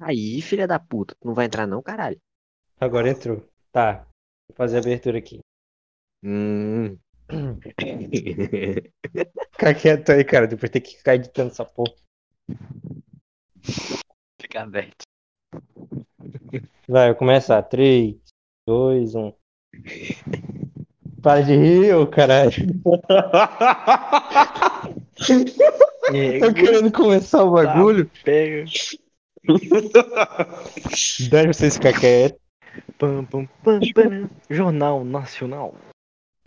Aí, filha da puta, tu não vai entrar não, caralho. Agora entrou. Tá. Vou fazer a abertura aqui. Hum. Fica quieto aí, cara. Depois tem que ficar editando essa porra. Fica aberto. Vai, eu começar. 3, 2, 1. Para de rir, ô caralho. Tô querendo começar o bagulho. Pega. Deixa vocês ficar quietos. Pam, pam, pam, pam. Jornal Nacional.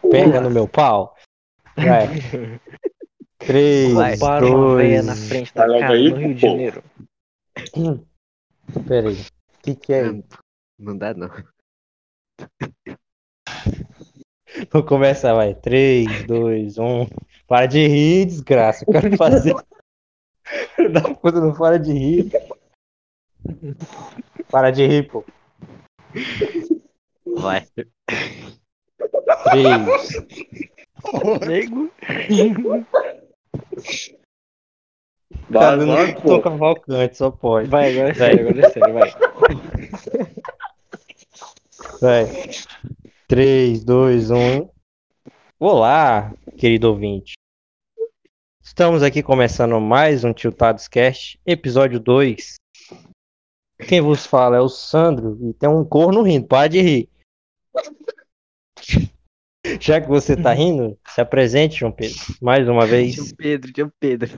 Pega no meu pau. Vai. 3, Vai, para uma véia 2, na frente da casa aí, no Rio de pô. Janeiro. Pera aí. O que, que é isso? Não dá não. Vou começar, vai. 3, 2, 1. Para de rir, desgraça. Eu quero fazer. Filho da puta, não para de rir. Para de rir, pô. Vai. 3. Nego. Eu não vai, tô cavalcante, só pode. Vai, agora é sério, agora é sério, vai. Vai. 3, 2, 1. Olá, querido ouvinte. Estamos aqui começando mais um Tiltados Cast, episódio 2. Quem vos fala é o Sandro e tem um corno rindo, para de rir. Já que você tá rindo, se apresente, João Pedro, mais uma vez. Tio Pedro, tio Pedro.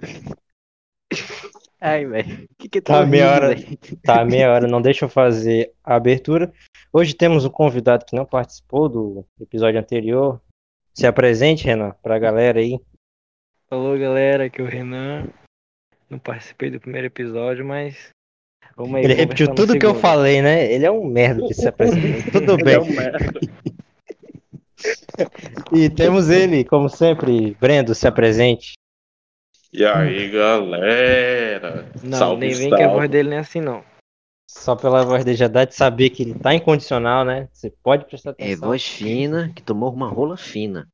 Ai, velho. Que que Tá tá meia rindo, hora. velho? Tá, meia hora, não deixa eu fazer a abertura. Hoje temos um convidado que não participou do episódio anterior. Se apresente, Renan, pra galera aí. Alô, galera, aqui é o Renan. Não participei do primeiro episódio, mas. Vamos aí. Ele repetiu tudo que eu falei, né? Ele é um merda que se apresenta. Tudo Ele é bem. um merda. E temos ele, como sempre, Brendo, se apresente. E aí, galera? Não, salve, nem vem salve. que a voz dele não é assim, não. Só pela voz dele já dá de saber que ele tá incondicional, né? Você pode prestar É atenção. voz fina que tomou uma rola fina.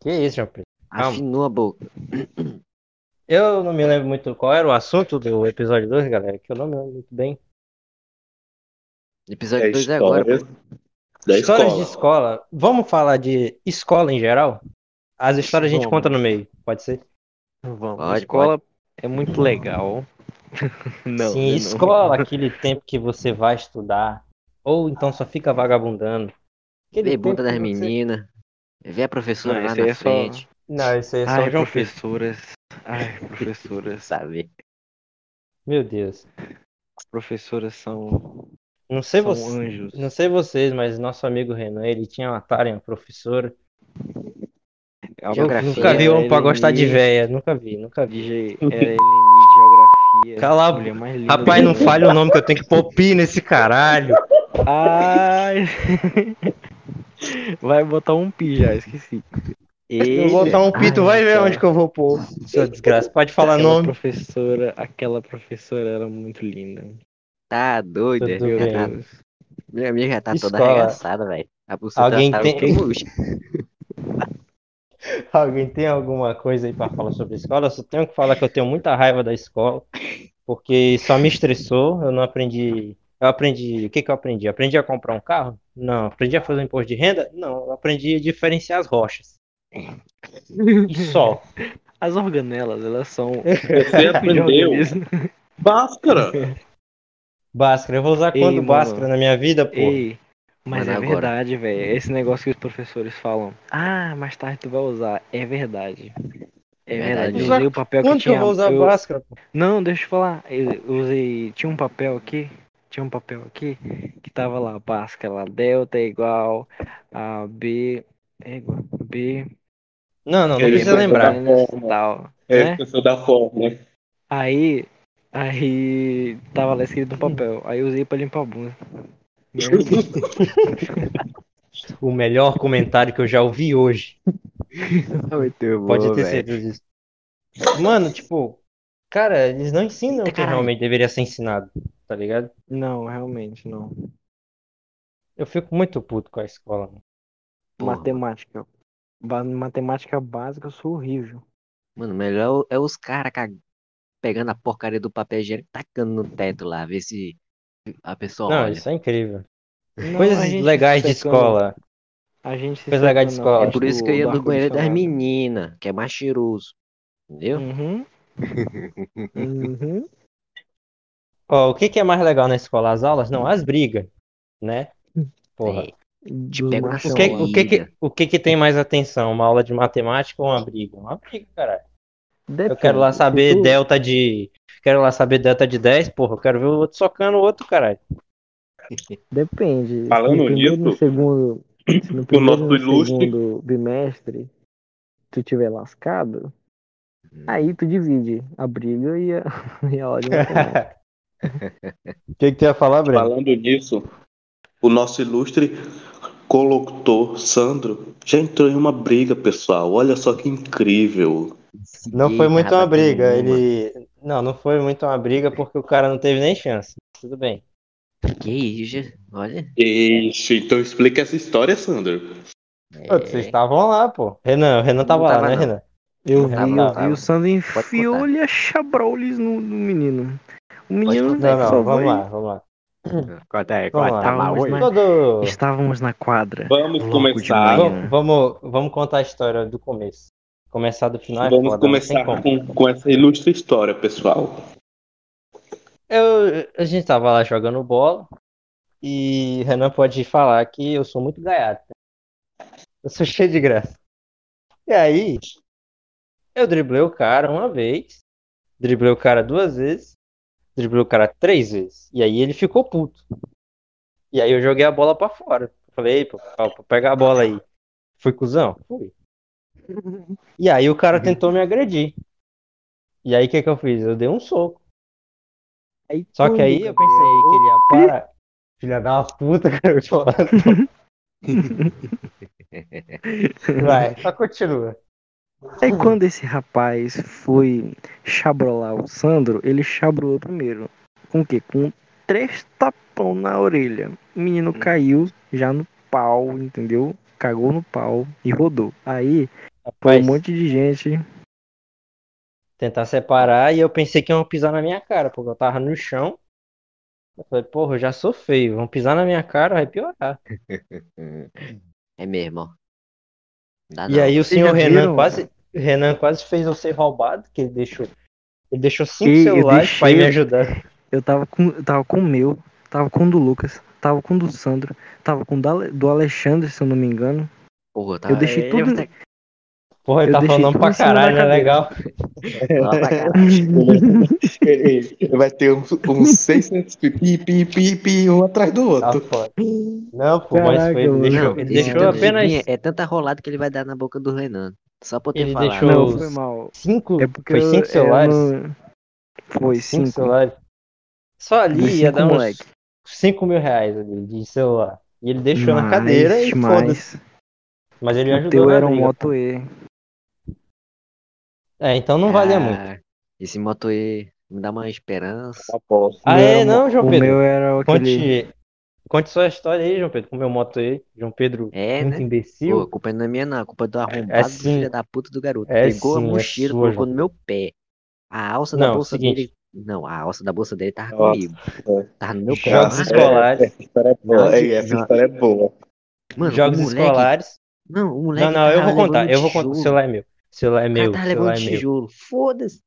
Que isso, João Pedro? Calma. Afinou a boca. Eu não me lembro muito qual era o assunto do episódio 2, galera, que eu não me lembro muito bem. Episódio É 2 é agora, história pô. Da Histórias escola. de escola. Vamos falar de escola em geral? As histórias a gente Vamos. conta no meio, pode ser? Vamos. Pode, escola é muito legal. não, Sim, não. escola, aquele tempo que você vai estudar. Ou então só fica vagabundando. Aquele Vê bunda das você- meninas. Vê a professora Não, lá esse aí na é só- frente. Não, isso aí é só Ai, o João Pedro. professoras. Ai, professoras. Sabe? Meu Deus. Professoras são, Não sei, são você, anjos. não sei vocês, mas nosso amigo Renan, ele tinha uma tara em uma professora. Geografia, nunca vi um pra Eleni- gostar de véia. Nunca vi, nunca vi. de- Era Eleni de Geografia. Cala a linda Rapaz, não fale o nome que eu tenho que pôr pi nesse caralho. Ai. Vai botar um pi já, esqueci. Eu vou botar um pi, tu Ai, vai ver cara. onde que eu vou pôr. Seu desgraça. Pode falar aquela nome. professora, aquela professora era muito linda. Tá bem. Já tá- Minha amiga já tá toda Escola. arregaçada, velho. A Alguém tá tem-. Alguém tem alguma coisa aí pra falar sobre a escola? Eu só tenho que falar que eu tenho muita raiva da escola, porque só me estressou, eu não aprendi. Eu aprendi. O que que eu aprendi? Aprendi a comprar um carro? Não. Aprendi a fazer um imposto de renda? Não. Eu aprendi a diferenciar as rochas. E só. As organelas, elas são Você de aprendeu. Báscara. Bhaskara, eu vou usar Ei, quando mano. Bhaskara na minha vida, pô. Ei, mas Mano, é agora. verdade, velho. Esse negócio que os professores falam. Ah, mais tarde tu vai usar. É verdade. É Verdade. Eu Usar- usei o papel que Quando que eu tinha. vou usar eu- Bhaskara, pô? Não, deixa eu falar. Eu usei. Tinha um papel aqui. Tinha um papel aqui que tava lá, Bhaskara, lá, delta é igual a B. É igual a B. Não, não, não Ele precisa lembrar. botar- Tal, É, né? esqueceu da forma. Aí. Aí. Tava lá escrito no papel. Aí eu usei pra limpar a bunda. O melhor comentário que eu já ouvi hoje. Muito bom, Pode ter certeza disso. Mano, tipo, cara, eles não ensinam o que realmente deveria ser ensinado, tá ligado? Não, realmente não. Eu fico muito puto com a escola. Matemática. Matemática básica eu sou horrível. Mano, melhor é os caras cag... pegando a porcaria do papel higiênico, tacando no teto lá, ver se a pessoa Não, olha. isso é incrível. Não, Coisas legais de escola. A gente se Coisa legal de escola. É por isso que eu ia do no banheiro das meninas, que é mais cheiroso. Entendeu? Uhum. Uhum. Ó, o que que é mais legal na escola? As aulas? Não, as brigas, né? Porra. É, machão O que, o, que, que, o que que tem mais atenção? Uma aula de matemática ou uma briga? Uma briga, caralho. Eu quero lá saber tu- delta de. Quero lá saber delta de 10, porra. Eu quero ver o outro socando o outro, caralho. Depende. Falando no e no nisso, segundo, se no primeiro nosso e no ilustre- segundo bimestre tu tiver lascado, aí tu divide a briga e a, e a aula de matemática. O que, que tu ia falar, Breno? falando nisso, o nosso ilustre colotor Sandro já entrou em uma briga, pessoal. Olha só que incrível. Não foi muito uma briga. Ele. Não, não foi muito uma briga porque o cara não teve nem chance. Tudo bem. Que isso, olha. Ixi, então explica essa história, Sandro. Pô, Vocês estavam lá, pô. Renan, o Renan tava, tava, lá, né, não. Renan? Eu vi, Tava, eu tava. vi o Sandro enfiou contar. ali a chabroles no, no menino. O menino contar, Não, só não, vamos vai- lá, vamos lá. Aí, tá hoje. lá. Todo... Estávamos na quadra. Vamos começar. Vamos, vamos, vamos contar a história do começo. Começar do final é Vamos foda, tem começar com, com essa ilustre história, pessoal. Eu, a gente tava lá jogando bola e Renan pode falar que eu sou muito gaiato. Eu sou cheio de graça. E aí, eu driblei o cara uma vez, driblei o cara duas vezes, driblei o cara três vezes. E aí ele ficou puto. E aí eu joguei a bola pra fora. Falei, "Ei, pô, pega a bola aí. Fui cuzão? Fui. E aí o cara tentou me agredir. E aí o que que eu fiz? Eu dei um soco. Aí, Só que aí eu pensei que ele ia parar. Filha da puta, cara, eu te. Vai, só continua. Aí quando esse rapaz foi chabrolar o Sandro, ele chabrolou primeiro. Com o quê? Com três tapão na orelha. O menino caiu já no pau, entendeu? Cagou no pau e rodou. Aí foi um monte de gente. tentar separar e eu pensei que iam pisar na minha cara, porque eu tava no chão. Eu falei, porra, eu já sou feio, vão pisar na minha cara, vai piorar. É mesmo, ó. Dá E não. aí o Vocês senhor Renan viram? quase, Renan quase fez eu ser roubado, que ele deixou, ele deixou cinco Ei, eu celulares pra ir me ajudar. Eu tava com, eu tava com o meu, tava com o do Lucas, tava com o do Sandro, tava com o do Alexandre, se eu não me engano. Porra, tá... Eu deixei é, tudo. tá- Porra, ele Eu tá falando pra caralho, não é legal? Vai ter uns, uns 600 pi, pi, pi, pi, um atrás do Tá outro. foda. Não, pô, mas Caraca, foi, ele deixou, Não, ele deixou apenas É tanta rolada que ele vai dar na boca do Renan. Só por ter Ele falado. deixou- Não, foi mal. cinco, É porque foi eu- cinco eu celulares. não- Foi cinco cinco. celulares. Só ali Dos ia cinco dar uns moleque. 5 mil reais ali de celular. E ele deixou na cadeira e mais. foda-se. Mas ele O ajudou teu na era um. Moto E. É, então não valia Ah, muito. Esse moto E me dá uma esperança. Aposto. Ah, é? Não, João o Pedro. meu era aquele. Conte, conte sua história aí, João Pedro, com o meu moto aí. João Pedro, É, muito né? Pô, imbecil. a culpa não é minha, não. A culpa é do arrombado É do sim. filho da puta do garoto. É Pegou a sim, é mochila, sua, colocou João. no meu pé. A alça da Não, bolsa seguinte. dele. Não, a alça da bolsa dele tava Nossa, comigo. é. Tava no meu pé. Jogos Ah, escolares. Essa história é boa. Essa história é boa. Mano, Jogos moleque. escolares. Não, o moleque. Não, não, eu vou contar. Eu vou contar. O celular é meu. O celular é O meu. cara O tava celular levando é meu. tijolo. Foda-se.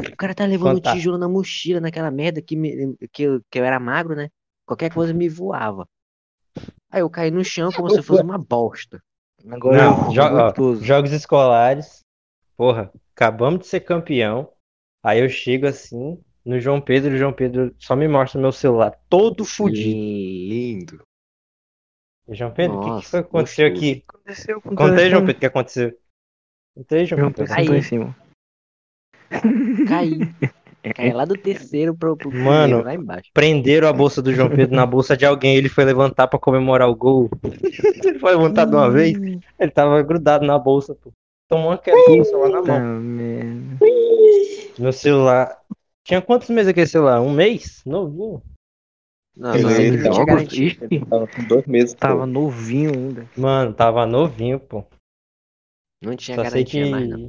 O cara tá levando Contar. tijolo na mochila, naquela merda que, me, que, eu, que eu era magro, né? Qualquer coisa me voava. Aí eu caí no chão como se fosse uma bosta. Agora Não, eu jo- ó, jogos escolares. Porra, acabamos de ser campeão. Aí eu chego assim no João Pedro e o João Pedro só me mostra meu celular todo fudido. Lindo. João Pedro, o que, que foi que aconteceu gostoso. aqui? Aconteceu com Conta aí, João. Pedro, o que aconteceu? Conta aí, João João Pedro. Pedro sentou Aí. cima. Caí. Caí lá do terceiro pro, pro Mano. primeiro, embaixo. Prenderam a bolsa do João Pedro na bolsa de alguém. Ele foi levantar pra comemorar o gol. ele foi levantar de uma vez. Ele tava grudado na bolsa, pô. Tomou uma o celular na mão. merda. Meu celular. Tinha quantos meses aquele celular? Um mês? Novinho. Não, Ele não, ele Tava com dois meses. pô. Tava novinho ainda. Mano, tava novinho, pô. Não tinha Só garantia que. mais, não.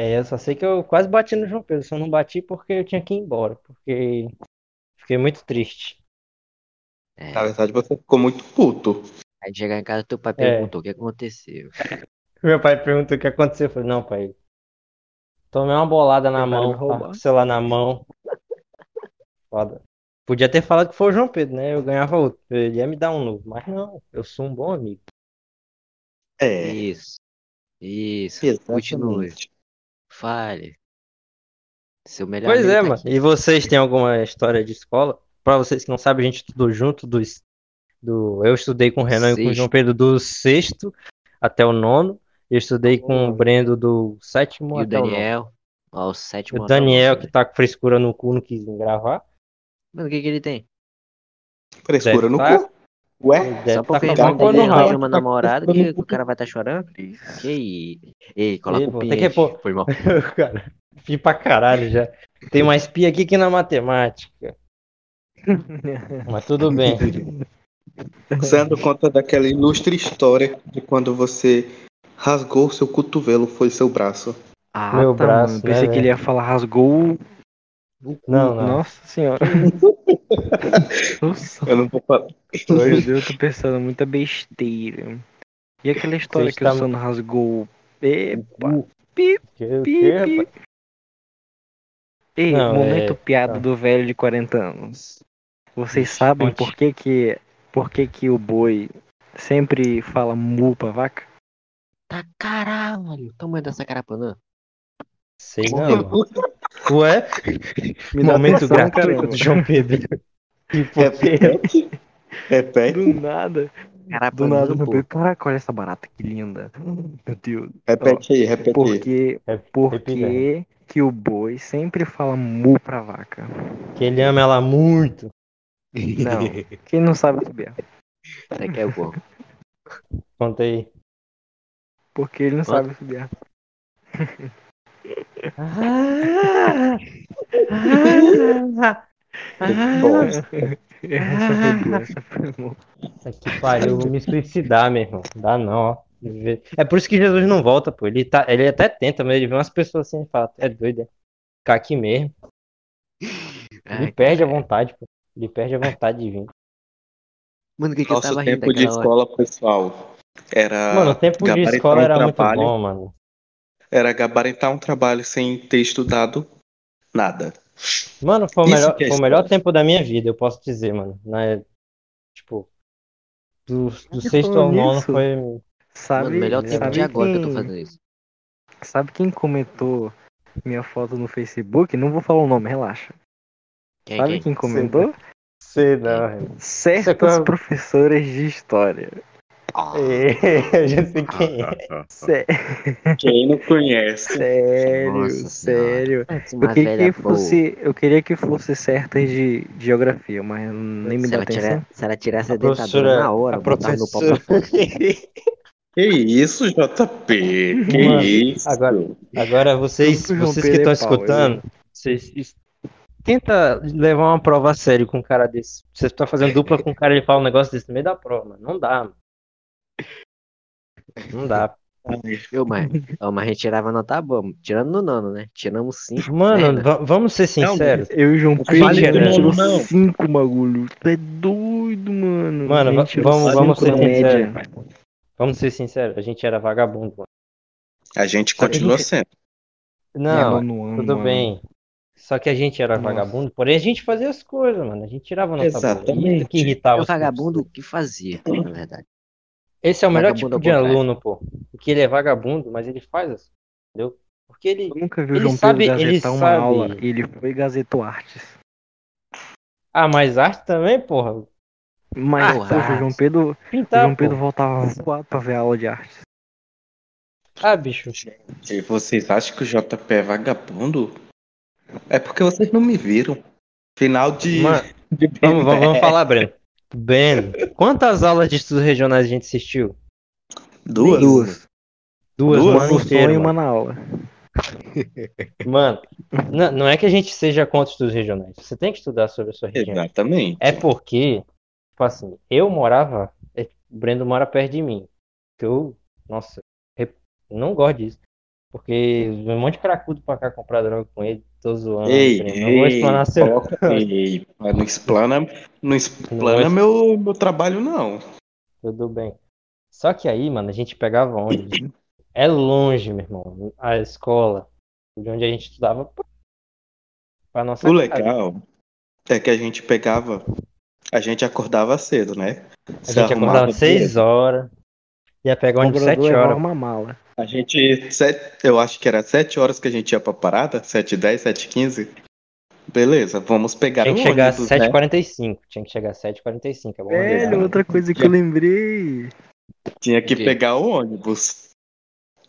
É, eu só sei que eu quase bati no João Pedro, só não bati porque eu tinha que ir embora, porque fiquei muito triste. É. Na verdade, você ficou muito puto. Aí chegar em casa, teu pai É. perguntou o que aconteceu. Meu pai perguntou o que aconteceu, eu falei, não, pai, tomei uma bolada na Tentaram mão, com o celular na mão. Foda. Podia ter falado que foi o João Pedro, né? Eu ganhava outro, ele ia me dar um novo, mas não, eu sou um bom amigo. É, Isso. Isso. Continue. Fale. Seu melhor Pois amigo é, tá mano. aqui. E vocês têm alguma história de escola? Pra vocês que não sabem, a gente estudou junto dos, do, eu estudei com o Renan e com o Sexto. João Pedro do sexto até o nono. Eu estudei com o Brendo do sétimo E o até o nono. Daniel. Ó, o sétimo. O até Daniel, nono, que tá com frescura no cu, não quis gravar. Mano, o que que ele tem? Frescura no Deve tá- cu. Ué? Deve Só tá porque com ele a não boca no tem rabo. uma namorada que o cara vai estar chorando? Que isso? Ei, coloca Ei, o pô, pin pôr- Foi mal. Cara, fui pra caralho já. Tem mais pia aqui que na matemática. Mas tudo bem. Sandro conta daquela ilustre história de quando você rasgou seu cotovelo, foi seu braço. Ah, Meu tá, braço, mano. Pensei né, que velho? ele ia falar rasgou o cu. Não, não. Nossa senhora. Nossa, Eu não vou falar. meu Deus, eu tô pensando muita besteira. E aquela história Você que o está- Sono rasgou. Epa, pi, rapaz? pi. Ei, Não, momento é- piada tá. do velho de 40 anos. Vocês Ixi, sabem conte. por que que, por que que o boi sempre fala mu pra vaca? Tá caralho. O tamanho dessa carapanã. Sei não. Ué? Me dá Momento atenção, gratuito caramba. do João Pedro. Repete. Repete. Do nada. Do Carapanã, nada, meu. Deus. Caraca, olha essa barata, que linda. Meu Deus. Repete aí, repete aí. Porque, Rep- por repita. que que o boi sempre fala mu pra vaca? Que ele ama ela muito. Não. Quem não sabe saber. Isso aqui é o bom. Conta aí. Porque ele não Quanto? sabe subir. Ah, ah, Bom, Essa foi boa, essa foi boa. Que pariu, eu vou me suicidar, meu irmão. Dá não, ó. É por isso que Jesus não volta, pô. Ele, tá, ele até tenta, mas ele vê umas pessoas assim e fala, é doido, é? Ficar aqui mesmo. Ele Ai, perde a vontade, pô. Ele perde a vontade de vir. Mano, o que que eu nosso tava rindo tempo de daquela hora? escola, pessoal, era Mano, o tempo de escola era muito bom, mano. Era gabaritar um trabalho sem ter estudado nada. Mano, foi o Isso melhor, é foi o melhor tempo da minha vida, eu posso dizer, mano. Na, tipo, do, do sexto ao nono foi. Sabe, Mano, melhor tempo sabe de agora que eu tô quem- fazendo isso. Sabe quem comentou minha foto no Facebook? Não vou falar o nome, relaxa. Quem, sabe quem? quem comentou? Sei não, Certas Você- professoras de história. Ah, eu já sei quem é. Sé- Quem não conhece? sério, Nossa sério. putz, Eu queria que fosse, eu queria que fosse certas de geografia, mas nem me ela, atenção. tirar, se ela tirasse a, A dentadura na hora, a professora. fora. Que isso, JP? Que Mano, isso? agora- Agora, vocês, vocês que estão é escutando, vocês tenta levar uma prova a sério com um cara desse. Você está fazendo dupla com um cara e ele fala um negócio desse no meio da prova, mano. Não dá, mano. Não dá. Viu, mas, ó, mas a gente tirava nota boa, tirando no nono, né? Tiramos cinco. Mano, va- vamos ser sinceros. Eu e o João Pedro a gente era- tirou não. cinco bagulho. Tu é doido, mano. Mano, vamos- vamos ser sinceros. Vamos ser sinceros, a gente era vagabundo, mano. A gente continua gente- sendo. Não, tudo mano. bem. Só que a gente era Nossa. vagabundo, porém a gente fazia as coisas, mano. A gente tirava nota boa. Exatamente. Isso que irritava O vagabundo que fazia, na verdade. Esse é o melhor Vagabundo tipo ao de aluno, pô. Porque ele é vagabundo, mas ele faz as entendeu? Porque ele. Eu nunca vi o Ele João sabe- Pedro ele gazetar uma sabe. aula ele foi gazetou artes. Ah, mas arte também, porra. Mas, Ah, poxa, o. João Pedro, o Pintar, João Pedro pô. voltava voado pra ver a aula de artes. Ah, bicho. E vocês acham que o JP é vagabundo? É porque vocês não me viram. Final de. Mano, de vamos, vamos, vamos falar, Breno. Breno, quantas aulas de estudos regionais a gente assistiu? Duas. Duas. Duas, Duas? um Uma no sonho e uma na aula. Mano, não, é que a gente seja contra estudos regionais. Você tem que estudar sobre a sua região. Exatamente. É porque, tipo assim, eu morava. é, O Brendo mora perto de mim. Que eu, nossa, não gosto disso. Porque um monte de cracudo pra cá comprar droga com ele, tô zoando. Ei, primo. Não vou ei, explanar seu. ei, mas não explana, não explana Não, meu, meu trabalho, não. Tudo bem. Só que aí, mano, a gente pegava ônibus. É longe, meu irmão, a escola, de onde a gente estudava, pra nossa O casa. legal é que a gente pegava, a gente acordava cedo, né? A Se gente acordava 6 horas, ia pegar O ônibus cobrador 7 levava horas. uma mala. A gente, sete, eu acho que era 7 horas que a gente ia pra parada, 7 10 7 15 Beleza, vamos pegar Tinha um que chegar às ônibus, né? 7h45. Tinha que chegar às 7h45, é bom Velho, outra coisa que eu lembrei. Tinha que pegar o ônibus.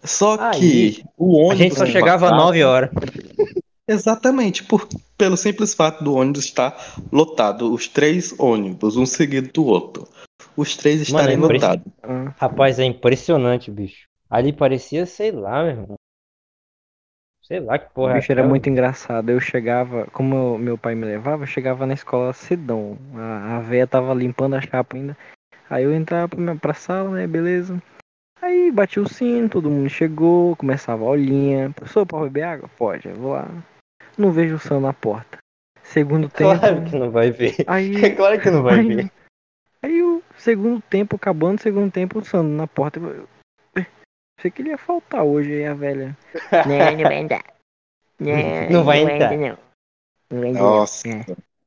Só Aí, que o A ônibus gente só chegava às passava- 9 horas. Exatamente, por, pelo simples fato do ônibus estar lotado, os três ônibus, um seguido do outro. Os três Mano, estarem é impressionante. lotados. Ah, Rapaz, é impressionante, bicho. Ali parecia, sei lá, meu irmão. Sei lá que porra. é bicho era muito engraçado. Eu chegava, como eu- meu pai me levava, eu chegava na escola cedão. A, a véia tava limpando a chapa ainda. Aí eu entrava pra, minha- pra sala, né? Beleza. Aí bati o sino, todo mundo chegou, começava a aulinha. Professor, pode beber água? Pode, eu vei lá. Não vejo o Sam na porta. Segundo tempo. Claro que não vai ver. Aí, É claro que não vai aí, ver. aí o segundo tempo, acabando, segundo tempo, o Sandro na porta. Eu, sei que ele ia faltar hoje aí, a velha. Não, não vai entrar. Não, Não vai entrar. não. Não vai entrar, Nossa. É.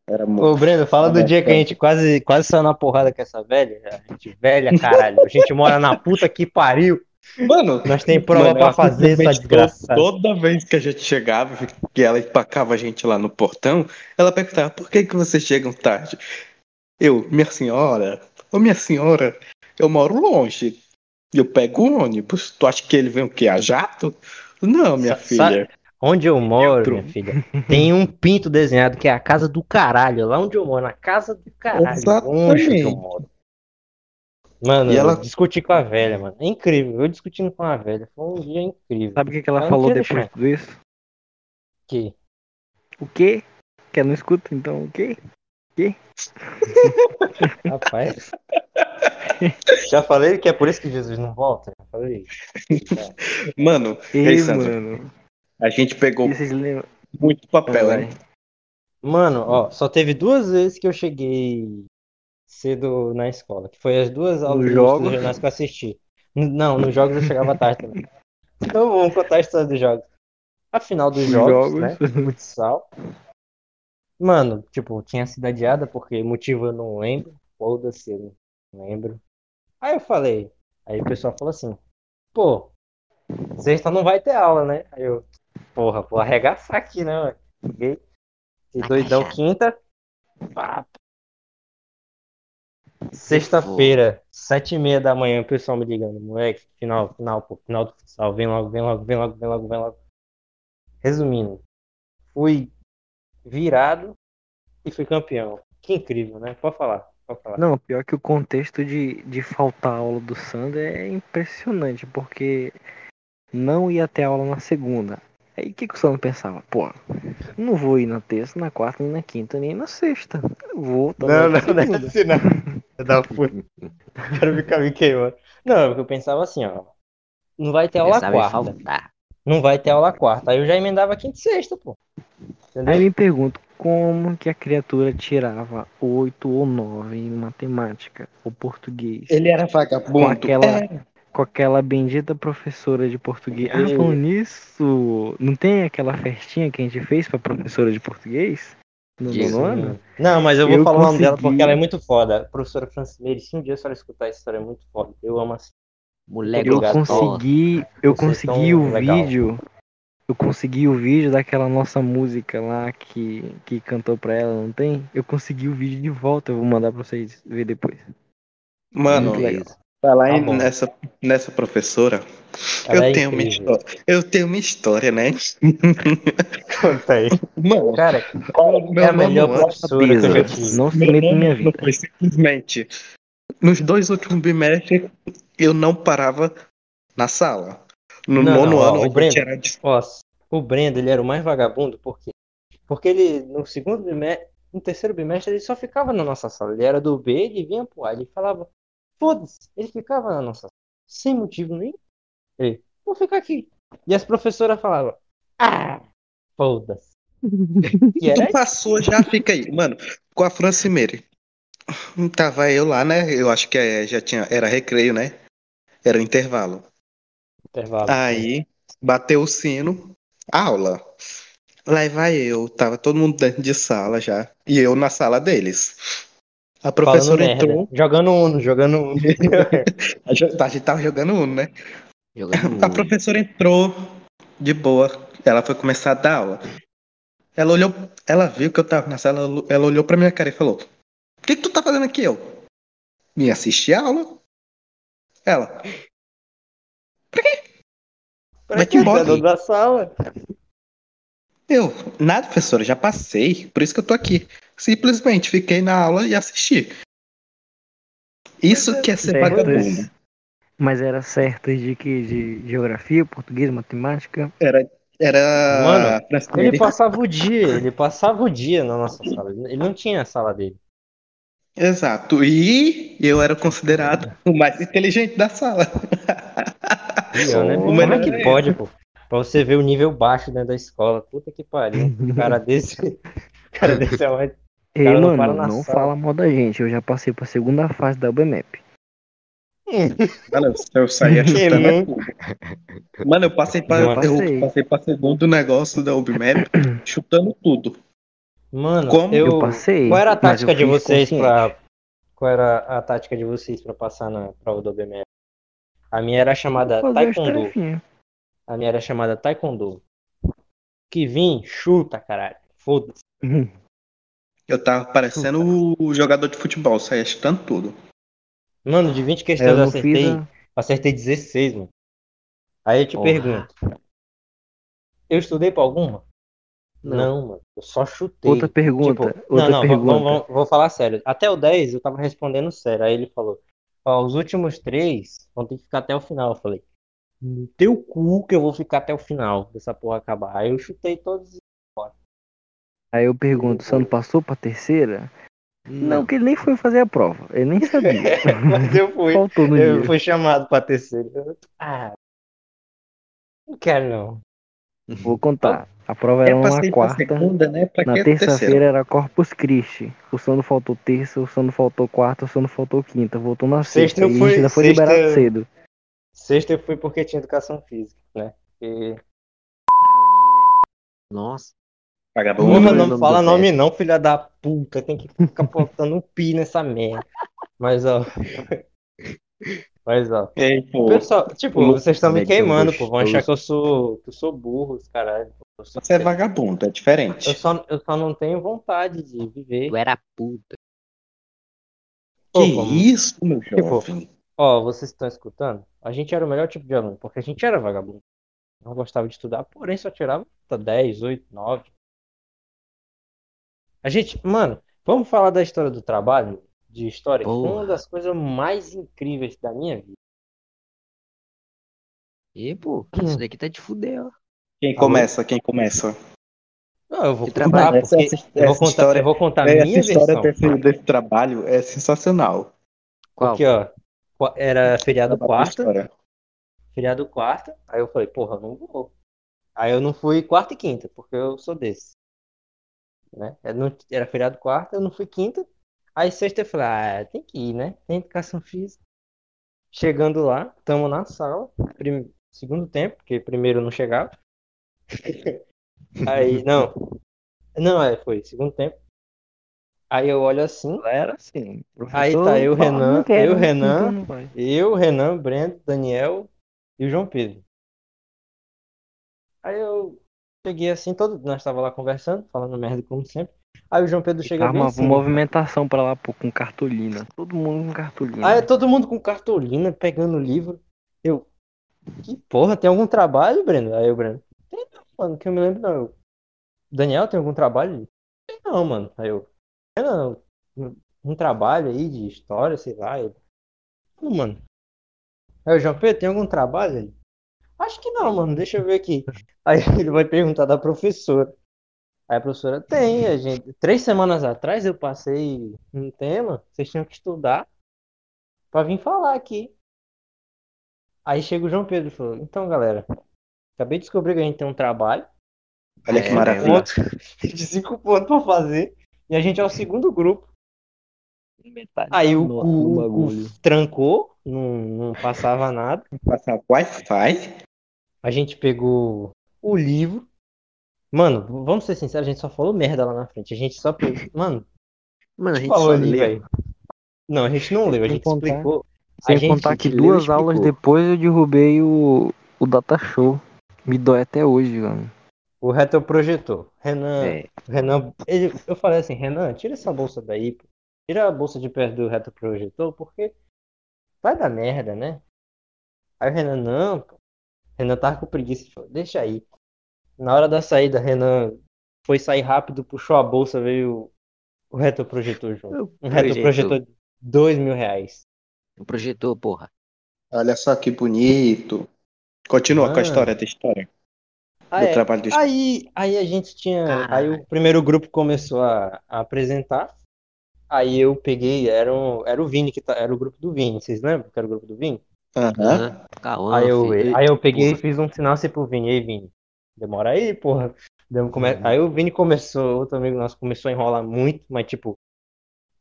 era muito. Ô, Breno, fala do dia que a gente quase, quase saiu na porrada com essa velha. A gente velha, caralho. A gente mora na puta que pariu. Mano, Nós tem prova Mano, pra fazer, essa simplesmente desgraçada. Toda vez que a gente chegava, que ela empacava a gente lá no portão, ela perguntava, por que, que vocês chegam tarde? Eu, minha senhora, ô minha senhora, eu moro longe. Eu pego o ônibus. Tu acha que ele vem o quê? A jato? Não, minha Sa- filha. Onde eu moro, minha filha, tem um pinto desenhado que é a casa do caralho. Lá onde eu moro, na casa do caralho. Longe que eu Exatamente. moro. Mano, E ela- eu discuti com a velha, mano. É incrível. Eu discutindo com a velha. Foi um dia incrível. Sabe o que, que ela não falou depois de deixar. tudo isso? Que O quê? Quer não escuta, então o quê? Rapaz. Já falei que é por isso que Jesus não volta? Já falei. Mano, Ei, Sandro, mano. a gente pegou muito papel, hein? Mano, ó, só teve duas vezes que eu cheguei cedo na escola, que foi as duas aulas de jogos? regionais que eu assisti. Não, nos jogos eu chegava tarde também. Então vamos contar a história dos jogos. A final dos Os jogos, jogos. né? Futsal. Mano, tipo, tinha sido adiada porque motivo eu não lembro. Foda-se, eu não lembro. Aí eu falei, aí o pessoal falou assim, pô, sexta não vai ter aula, né? Aí eu, porra, vou arregaçar aqui, né, mano? Cheguei, fiquei doidão quinta. pá. Sexta-feira, sete e meia da manhã, o pessoal me ligando, moleque, final, final, pô, final do futsal, vem logo, vem logo, vem logo, vem logo, vem logo. Resumindo, fui virado e fui campeão. Que incrível, né? Pode falar, pode falar. Não, pior que o contexto de, de faltar aula do Sandro é impressionante, porque não ia ter aula na segunda. Aí o que, que o Sandro pensava? Pô, não vou ir na terça, na quarta, nem na quinta, nem na sexta. Eu Vou também Não, na não, não é segunda. assim não. Da puta. Quero ficar me queimando. Não, porque eu pensava assim, ó. Não vai ter aula quarta. Não vai ter aula quarta. Aí eu já emendava quinta e sexta, pô. Aí Entendeu? eu me pergunto como que a criatura tirava oito ou nove em matemática ou português. Ele era vagabundo. Com aquela- É. Com aquela bendita professora de português. Ah, falando nisso, não tem aquela festinha que a gente fez pra professora de português? No nono ano? Não, mas eu vou Eu falar o nome dela consegui. porque ela é muito foda. A professora Francimeire, se um dia a senhora escutar essa história, é muito foda. Eu amo assim. Moleque, Eu consegui, eu consegui o legal. vídeo. Eu consegui o vídeo daquela nossa música lá que, que cantou pra ela, não tem? Eu consegui o vídeo de volta, eu vou mandar pra vocês ver depois. Mano, falar Tá em- bom. nessa, nessa professora, Ela eu é tenho uma história. Eu tenho uma história, né? Conta aí. Mano, Cara, meu é a melhor professora que eu já tive. não se em minha vida. foi simplesmente. Nos dois últimos bimestres, eu não parava na sala. No Não, nono não, ó, ano, o Breno- era de- Ó, o Brendo, ele era o mais vagabundo, por quê? Porque ele, no segundo bimestre, no terceiro bimestre, ele só ficava na nossa sala. Ele era do B, ele vinha pro A, ele falava, foda-se, ele ficava na nossa sala, sem motivo nenhum. Ele, vou ficar aqui. E as professoras falavam, ah, foda-se. Tu passou, já fica aí. Mano, com a Francimeire. Tava eu lá, né? Eu acho que é, já tinha. Era recreio, né? Era intervalo. Intervalo. Aí bateu o sino, aula. Lá vai eu, tava todo mundo dentro de sala já. E eu na sala deles. A Falando professora merda. entrou. Jogando Uno, jogando Uno. A gente a gente tava jogando Uno, né? Jogando A Uno. professora entrou de boa. Ela foi começar a dar aula. Ela olhou, ela viu que eu tava na sala, ela- ela olhou pra minha cara e falou: O que, que tu tá fazendo aqui, eu? Me assistir a aula? Ela, Pra Vai que embora. tá dentro da sala? eu, nada, professora, já passei, por isso que eu tô aqui. Simplesmente fiquei na aula e assisti. Isso que é ser vagabundo. Mas era certas de que? De geografia, português, matemática. Era, era Mano. Ele passava o dia, ele passava o dia na nossa sala. Ele não tinha a sala dele. Exato. E eu era considerado o mais inteligente da sala. Pior, né? Como é que é pode, pô? Pra você ver o nível baixo dentro da escola. Puta que pariu. Um cara desse. um cara desse é mais. Ei, cara não mano, não sala. fala mal da gente. Eu já passei pra segunda fase da UBMAP. Mano, eu saía chutando. Mano, eu passei pra, Eu eu passei. passei pra segundo negócio da UBMAP chutando tudo. Mano, Como? eu. Eu passei. Qual era a tática de vocês consciente. pra. Qual era a tática de vocês pra passar na prova do OBMF? A minha era chamada Taekwondo. A minha era chamada Taekwondo. Que vim, chuta, caralho. Foda-se. Eu tava parecendo o jogador de futebol, saía chutando tudo. Mano, de 20 Eu questões eu não acertei. a... Acertei 16, mano. Aí eu te Porra. pergunto. Eu estudei pra alguma? Não. Não, mano. Eu só chutei. Outra pergunta. Tipo, outra não, não, pergunta. vamos- vamos- vou falar sério. Até o 10 eu tava respondendo sério. Aí ele falou: Ó, os últimos três vão ter que ficar até o final. Eu falei: No teu cu que eu vou ficar até o final dessa porra acabar. Aí eu chutei todos. Aí eu pergunto, você não passou pra terceira? Não, que ele nem foi fazer a prova. Ele nem sabia. Mas eu fui. Faltou no Eu dia. fui chamado pra terceira. Ah, não quero não. Vou contar. A prova era passei pra quarta. segunda, né? Pra Na terça-feira era Corpus Christi. O Sandro faltou terça, o Sandro faltou quarta, o Sandro faltou quinta. Voltou na Sexta sexta. eu e ainda foi sexta- liberado cedo. Sexta eu fui porque tinha educação física, né? Porque... Nossa. Vagabundo. Porra, o não nome fala nome teste. não, filha da puta. Tem que ficar botando um pi nessa merda. Mas, ó. Mas, ó. Ei, pô, Pessoal, tipo, vocês estão me queimando, pô. Vão achar que eu sou, que eu sou burro, os caralho. Eu, sou- você é vagabundo, é diferente. eu, só, eu só não tenho vontade de viver. Tu era puta. Pô, Que como- isso, meu Tipo, jovem. Ó, vocês estão escutando? A gente era o melhor tipo de aluno, porque a gente era vagabundo. Não gostava de estudar, porém só tirava nota 10, 8, 9. A gente, mano, vamos falar da história do trabalho? De história? Foi uma Porra. das coisas mais incríveis da minha vida. E, pô, isso daqui tá de fuder, ó. Quem Alô? começa? Quem começa? Não, eu vou Que contar, trabalho? Essa- porque essa- eu vou contar, história- eu vou contar a Essa minha história versão. desse, trabalho é sensacional. Qual? Porque, ó, era feriado quarta, feriado quarta, aí eu falei, porra, não vou. Aí eu não fui quarta e quinta, porque eu sou desse. Né? Era feriado quarta, eu não fui quinta. Aí sexta eu falei, ah, tem que ir, né? Tem educação física. Chegando lá, tamo na sala, prim- segundo tempo, porque primeiro não chegava. Aí, não. Não, é, foi segundo tempo. Aí eu olho assim, Era assim. Aí tá eu, Renan, eu, Renan. Eu, Renan, Brendo, Daniel e o João Pedro. Aí eu cheguei assim, todo, nós estava lá conversando, falando merda como sempre. Aí o João Pedro chega Tá bem uma assim. movimentação pra lá, pô, com cartolina. Todo mundo com cartolina. Aí todo mundo com cartolina, pegando livro. Eu, que porra, tem algum trabalho, Breno? Aí o Breno, tem não, mano, que eu me lembro não. Eu, Daniel, tem algum trabalho? Tem não, mano. Aí eu, não, um, um trabalho aí de história, sei lá. Eu, não, mano. Aí o João Pedro, tem algum trabalho aí? Acho que não, mano, deixa eu ver aqui. Aí ele vai perguntar da professora. Aí a professora tem, a gente. Três semanas atrás eu passei um tema, vocês tinham que estudar pra vir falar aqui. Aí chega o João Pedro e falou: Então, galera, Acabei de descobrir que a gente tem um trabalho Olha que É, maravilha. pontos, de cinco pontos pra fazer. E a gente é o segundo grupo. Metade Aí o, o bagulho. cu trancou, não, não passava nada. Passar Wi-Fi. A gente pegou o livro. Mano, vamos ser sinceros, a gente só falou merda lá na frente. A gente só. Mano, Mano, a gente falou só ali, velho. Não, a gente não leu, a Sem gente contar- explicou. Sem a gente contar que leu duas aulas depois eu derrubei o, o Data Show. Me dói até hoje, mano. O retroprojetor. Renan, É, Renan, ele, eu falei assim, Renan, tira essa bolsa daí, pô. Tira a bolsa de perto do retroprojetor, porque vai dar merda, né? Aí o Renan, não, pô. Renan tava com preguiça, falou, deixa aí. Na hora da saída, Renan foi sair rápido, puxou a bolsa, veio o retroprojetor junto. o Um projetor, retroprojetor de dois mil reais. o projetor, porra. Olha só que bonito. Continua com a Mano. história da história. Ah, do é. trabalho do Aí, aí a gente tinha. Caralho. Aí o primeiro grupo começou a, a apresentar. Aí eu peguei, era, um, era o Vini que tá, era o grupo do Vini, vocês lembram que era o grupo do Vini? Aham. Cauã, Aí eu, aí eu peguei e fiz um sinal assim pro Vini, ei Vini, demora aí, porra. Deu- come- Uhum. Aí o Vini começou, outro amigo nosso começou a enrolar muito, mas tipo,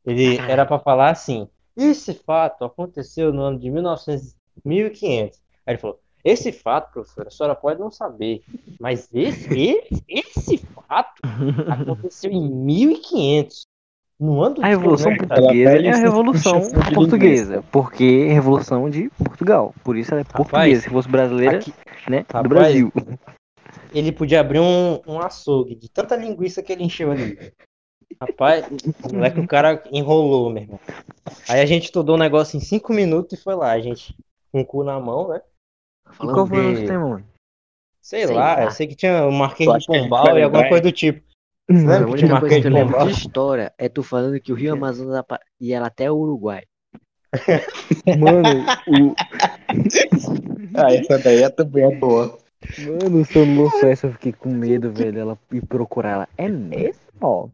ele era pra falar assim, esse fato aconteceu no ano de 1900, 1500. Aí ele falou, esse fato, professora, a senhora pode não saber, mas esse, esse, esse fato aconteceu em 1500. No ano do A Revolução. Portuguesa é a Revolução Portuguesa, porque é a Revolução de Portugal. Por isso ela é portuguesa. Se fosse brasileira, Aqui- né? Rapaz, do Brasil. Ele podia abrir um, um açougue de tanta linguiça que ele encheu ali. Rapaz, o moleque, o cara enrolou, meu irmão. Aí a gente estudou o negócio em cinco minutos e foi lá. A gente com o cu na mão, né? E qual foi o nosso tema, mano? Sei, Sei lá, lá. eu sei que tinha o Marquês de que a Pombal e alguma coisa do tipo. A Lembra que tinha única coisa Marquês que de eu lembro de história é tu falando que o Rio Amazonas ia até o Uruguai. Mano, o, Ah, essa daí também é boa. Mano, se eu não lançou essa, eu fiquei com medo, velho, ela ir procurar ela. É mesmo?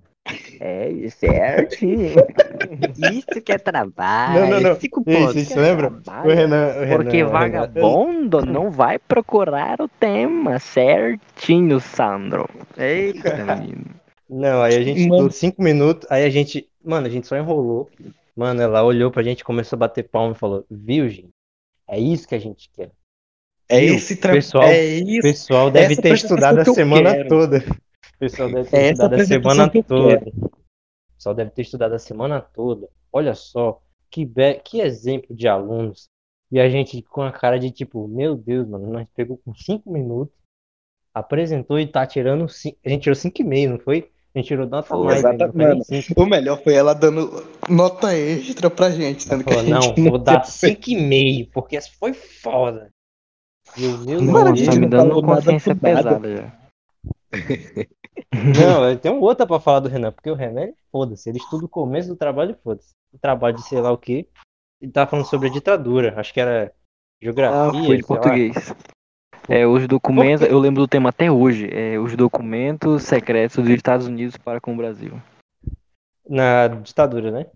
É, certinho. Isso que é trabalho. Não, não, não. Cinco Isso, pontos. isso lembra? O Renan, o Renan, Porque o Renan- vagabundo não vai procurar o tema certinho, Sandro. Eita, menino. Não, aí a gente Mano. estudou cinco minutos, aí a gente. Mano, a gente só enrolou. Mano, ela olhou pra gente, começou a bater palma e falou: Viu, gente? É isso que a gente quer. É Viu? esse trabalho. Pessoal, É O isso. pessoal deve essa ter estudado a semana quero. toda. O pessoal deve ter É essa estudado a semana toda. O pessoal deve ter estudado a semana toda. Olha só, que, be... que exemplo de alunos. E a gente com a cara de tipo, meu Deus, mano, nós pegou com cinco minutos, apresentou e tá tirando cinco. A gente tirou cinco e meio, não foi? A gente tirou nota Foi, mais, não cinco. O melhor foi ela dando nota extra pra gente, sendo que a gente não, vou dar tinha cinco e meio, porque essa foi foda. Eu, meu Mano. Nossa, me não dando consciência pesada já. Não, tem um outra pra falar do Renan, porque o Renan, foda-se, ele estuda o começo do trabalho e foda-se. O trabalho de sei lá o quê. Ele tava falando sobre a ditadura, acho que era Ah, geografia, foi de sei lá. português. É, os documentos, eu lembro do tema até hoje, é os documentos secretos dos Estados Unidos para com o Brasil. Na ditadura, né?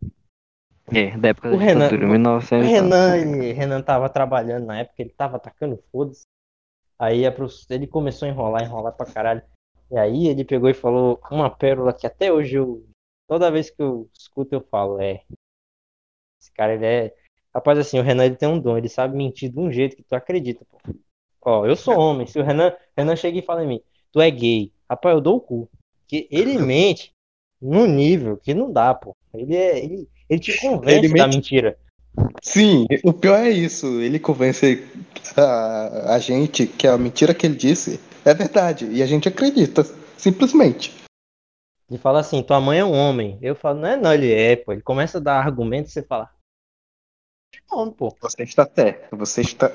É, da época O da Renan- ditadura, O 1900. Renan, ele, Renan tava trabalhando na época, ele tava atacando foda-se. Aí prof- ele começou a enrolar, enrolar pra caralho. E aí ele pegou e falou uma pérola que até hoje eu. Toda vez que eu escuto eu falo, é. Esse cara ele é. Rapaz, assim, o Renan ele tem um dom, ele sabe mentir de um jeito que tu acredita, pô. Ó, eu sou homem, se o Renan, Renan chega e fala em mim, tu é gay, rapaz, eu dou o cu. Que ele mente num nível que não dá, pô. Ele é. Ele, ele te convence Ele da mente- mentira. Sim, o pior é isso. Ele convence a, a gente que a mentira que ele disse é verdade. E a gente acredita, simplesmente. Ele fala assim, tua mãe é um homem. Eu falo, não é não, ele é, pô. Ele começa a dar argumentos e você fala. Não, pô. Você está certo. Você está.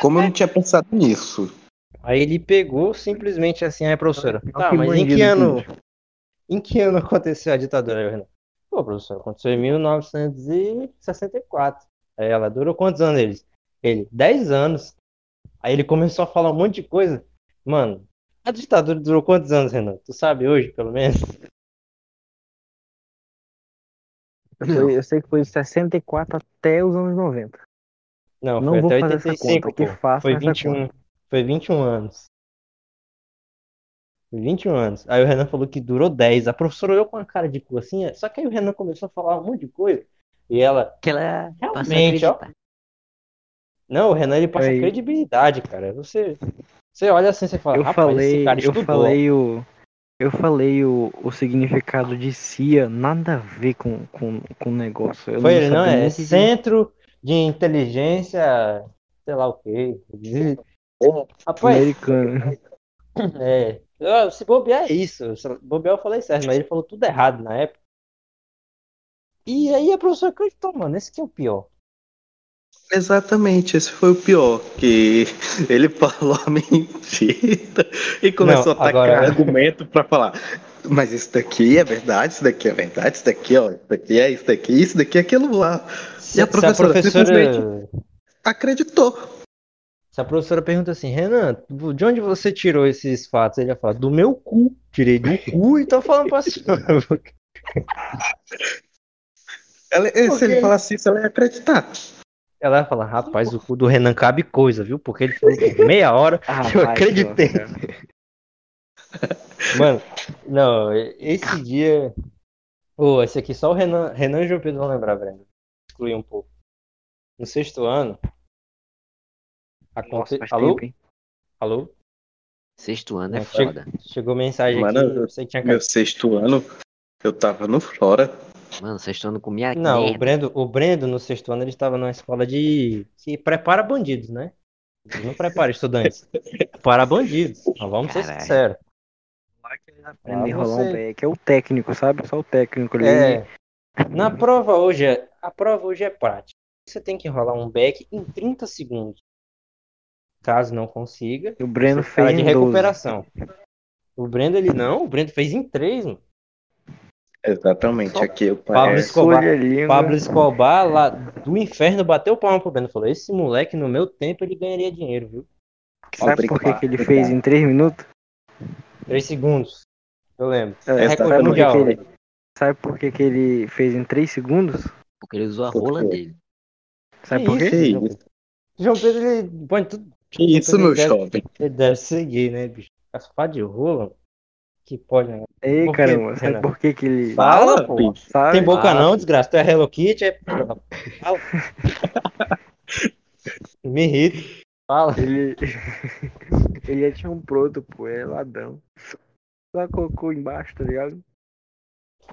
Como eu não tinha pensado nisso? Aí ele pegou simplesmente assim, aí professora. Tá, mas em que ano. Em que ano aconteceu a ditadura, Renan? Pô, professor, aconteceu em 1964. Aí ela, durou quantos anos eles? Ele, 10 anos. Aí ele começou a falar um monte de coisa. Mano, a ditadura durou quantos anos, Renan? Tu sabe hoje, pelo menos? Eu sei que foi de 64 até os anos 90. Não, Não foi vou até fazer essa 85, conta, que pô. faça Foi essa 21. Foi 21 anos. 21 anos. Aí o Renan falou que durou 10. A professora olhou com a cara de cu assim, só que aí o Renan começou a falar um monte de coisa. E ela, Que ela Realmente, ó. não, o Renan ele passa Aí. credibilidade, cara. Você, você olha assim, você fala, Eu falei, cara eu falei o. Eu falei o, o significado de CIA, nada a ver com, com, com o negócio. Eu Foi ele, não, sabia é que- Centro de Inteligência, sei lá o quê. De- Rapaz, americano. é, eu- se bobear é isso. Se bobear eu falei certo, mas ele falou tudo errado na época. E aí a professora acreditou, mano, esse que é o pior. Exatamente, esse foi o pior, que ele falou a mentira e começou Não, a tacar agora- argumento pra falar. Mas isso daqui é verdade, isso daqui é verdade, isso daqui, ó, isso daqui é isso daqui, isso daqui é aquilo lá. Se, a professora a professora, simplesmente- Acreditou. Se a professora pergunta assim, Renan, de onde você tirou esses fatos? Ele ia falar, do meu cu. Tirei do cu e tô falando pra senhora. Ela- se ele falasse isso, ela ia acreditar. Ela ia falar, rapaz, o cu do Renan cabe coisa, viu? Porque ele falou por meia hora. Ah, Eu acreditei. Mano, não, esse dia. Ô, esse aqui só o Renan, Renan e o João Pedro vão lembrar, Breno. Excluir um pouco. No sexto ano. Aconte... Nossa, Alô? tempo? Alô? Sexto ano é Não, chega- foda. Chegou mensagem Mano, aqui. eu- Você tinha Meu sexto ano, eu tava no Flora. Mano, sexto ano comia Não, o. Brendo, o Brendo no sexto ano ele estava numa escola de que prepara bandidos, né? Ele Não prepara estudantes, prepara bandidos. Nós vamos ser Caralho. sinceros. Aprende a Ah, enrolar você- um back. É o técnico, sabe? Só o técnico ali. É, na prova hoje, é- a prova hoje é prática. Você tem que enrolar um back em 30 segundos. Caso não consiga, E o Breno fala fez de em 12. recuperação. O Brendo ele não, o Brendo fez em 3, mano. Exatamente, aqui o pai. Pablo é- Escobar. Pablo Escobar lá do inferno bateu palma pro Brendo. Falou: esse moleque no meu tempo ele ganharia dinheiro, viu? Sabe por que, que ele fez em 3 minutos? 3 segundos. Eu lembro. É, É recorde sabe por que mundial. que ele- Sabe por que, que ele fez em 3 segundos? Porque ele usou a rola dele. Sabe Que por quê? João Pedro, ele põe tudo. Que isso, meu Ele deve- jovem? Ele deve gay, né, bicho? Caspar de rola. Que pode, né? Ei, Por caramba, sabe por que, que ele. Fala, pô. Sabe? Tem boca Ah. não, desgraça. Tu é Hello Kitty, é. Fala. Me irrita. Fala. Ele. ele já tinha um pronto, pô, é ladrão. Só colocou embaixo, tá ligado?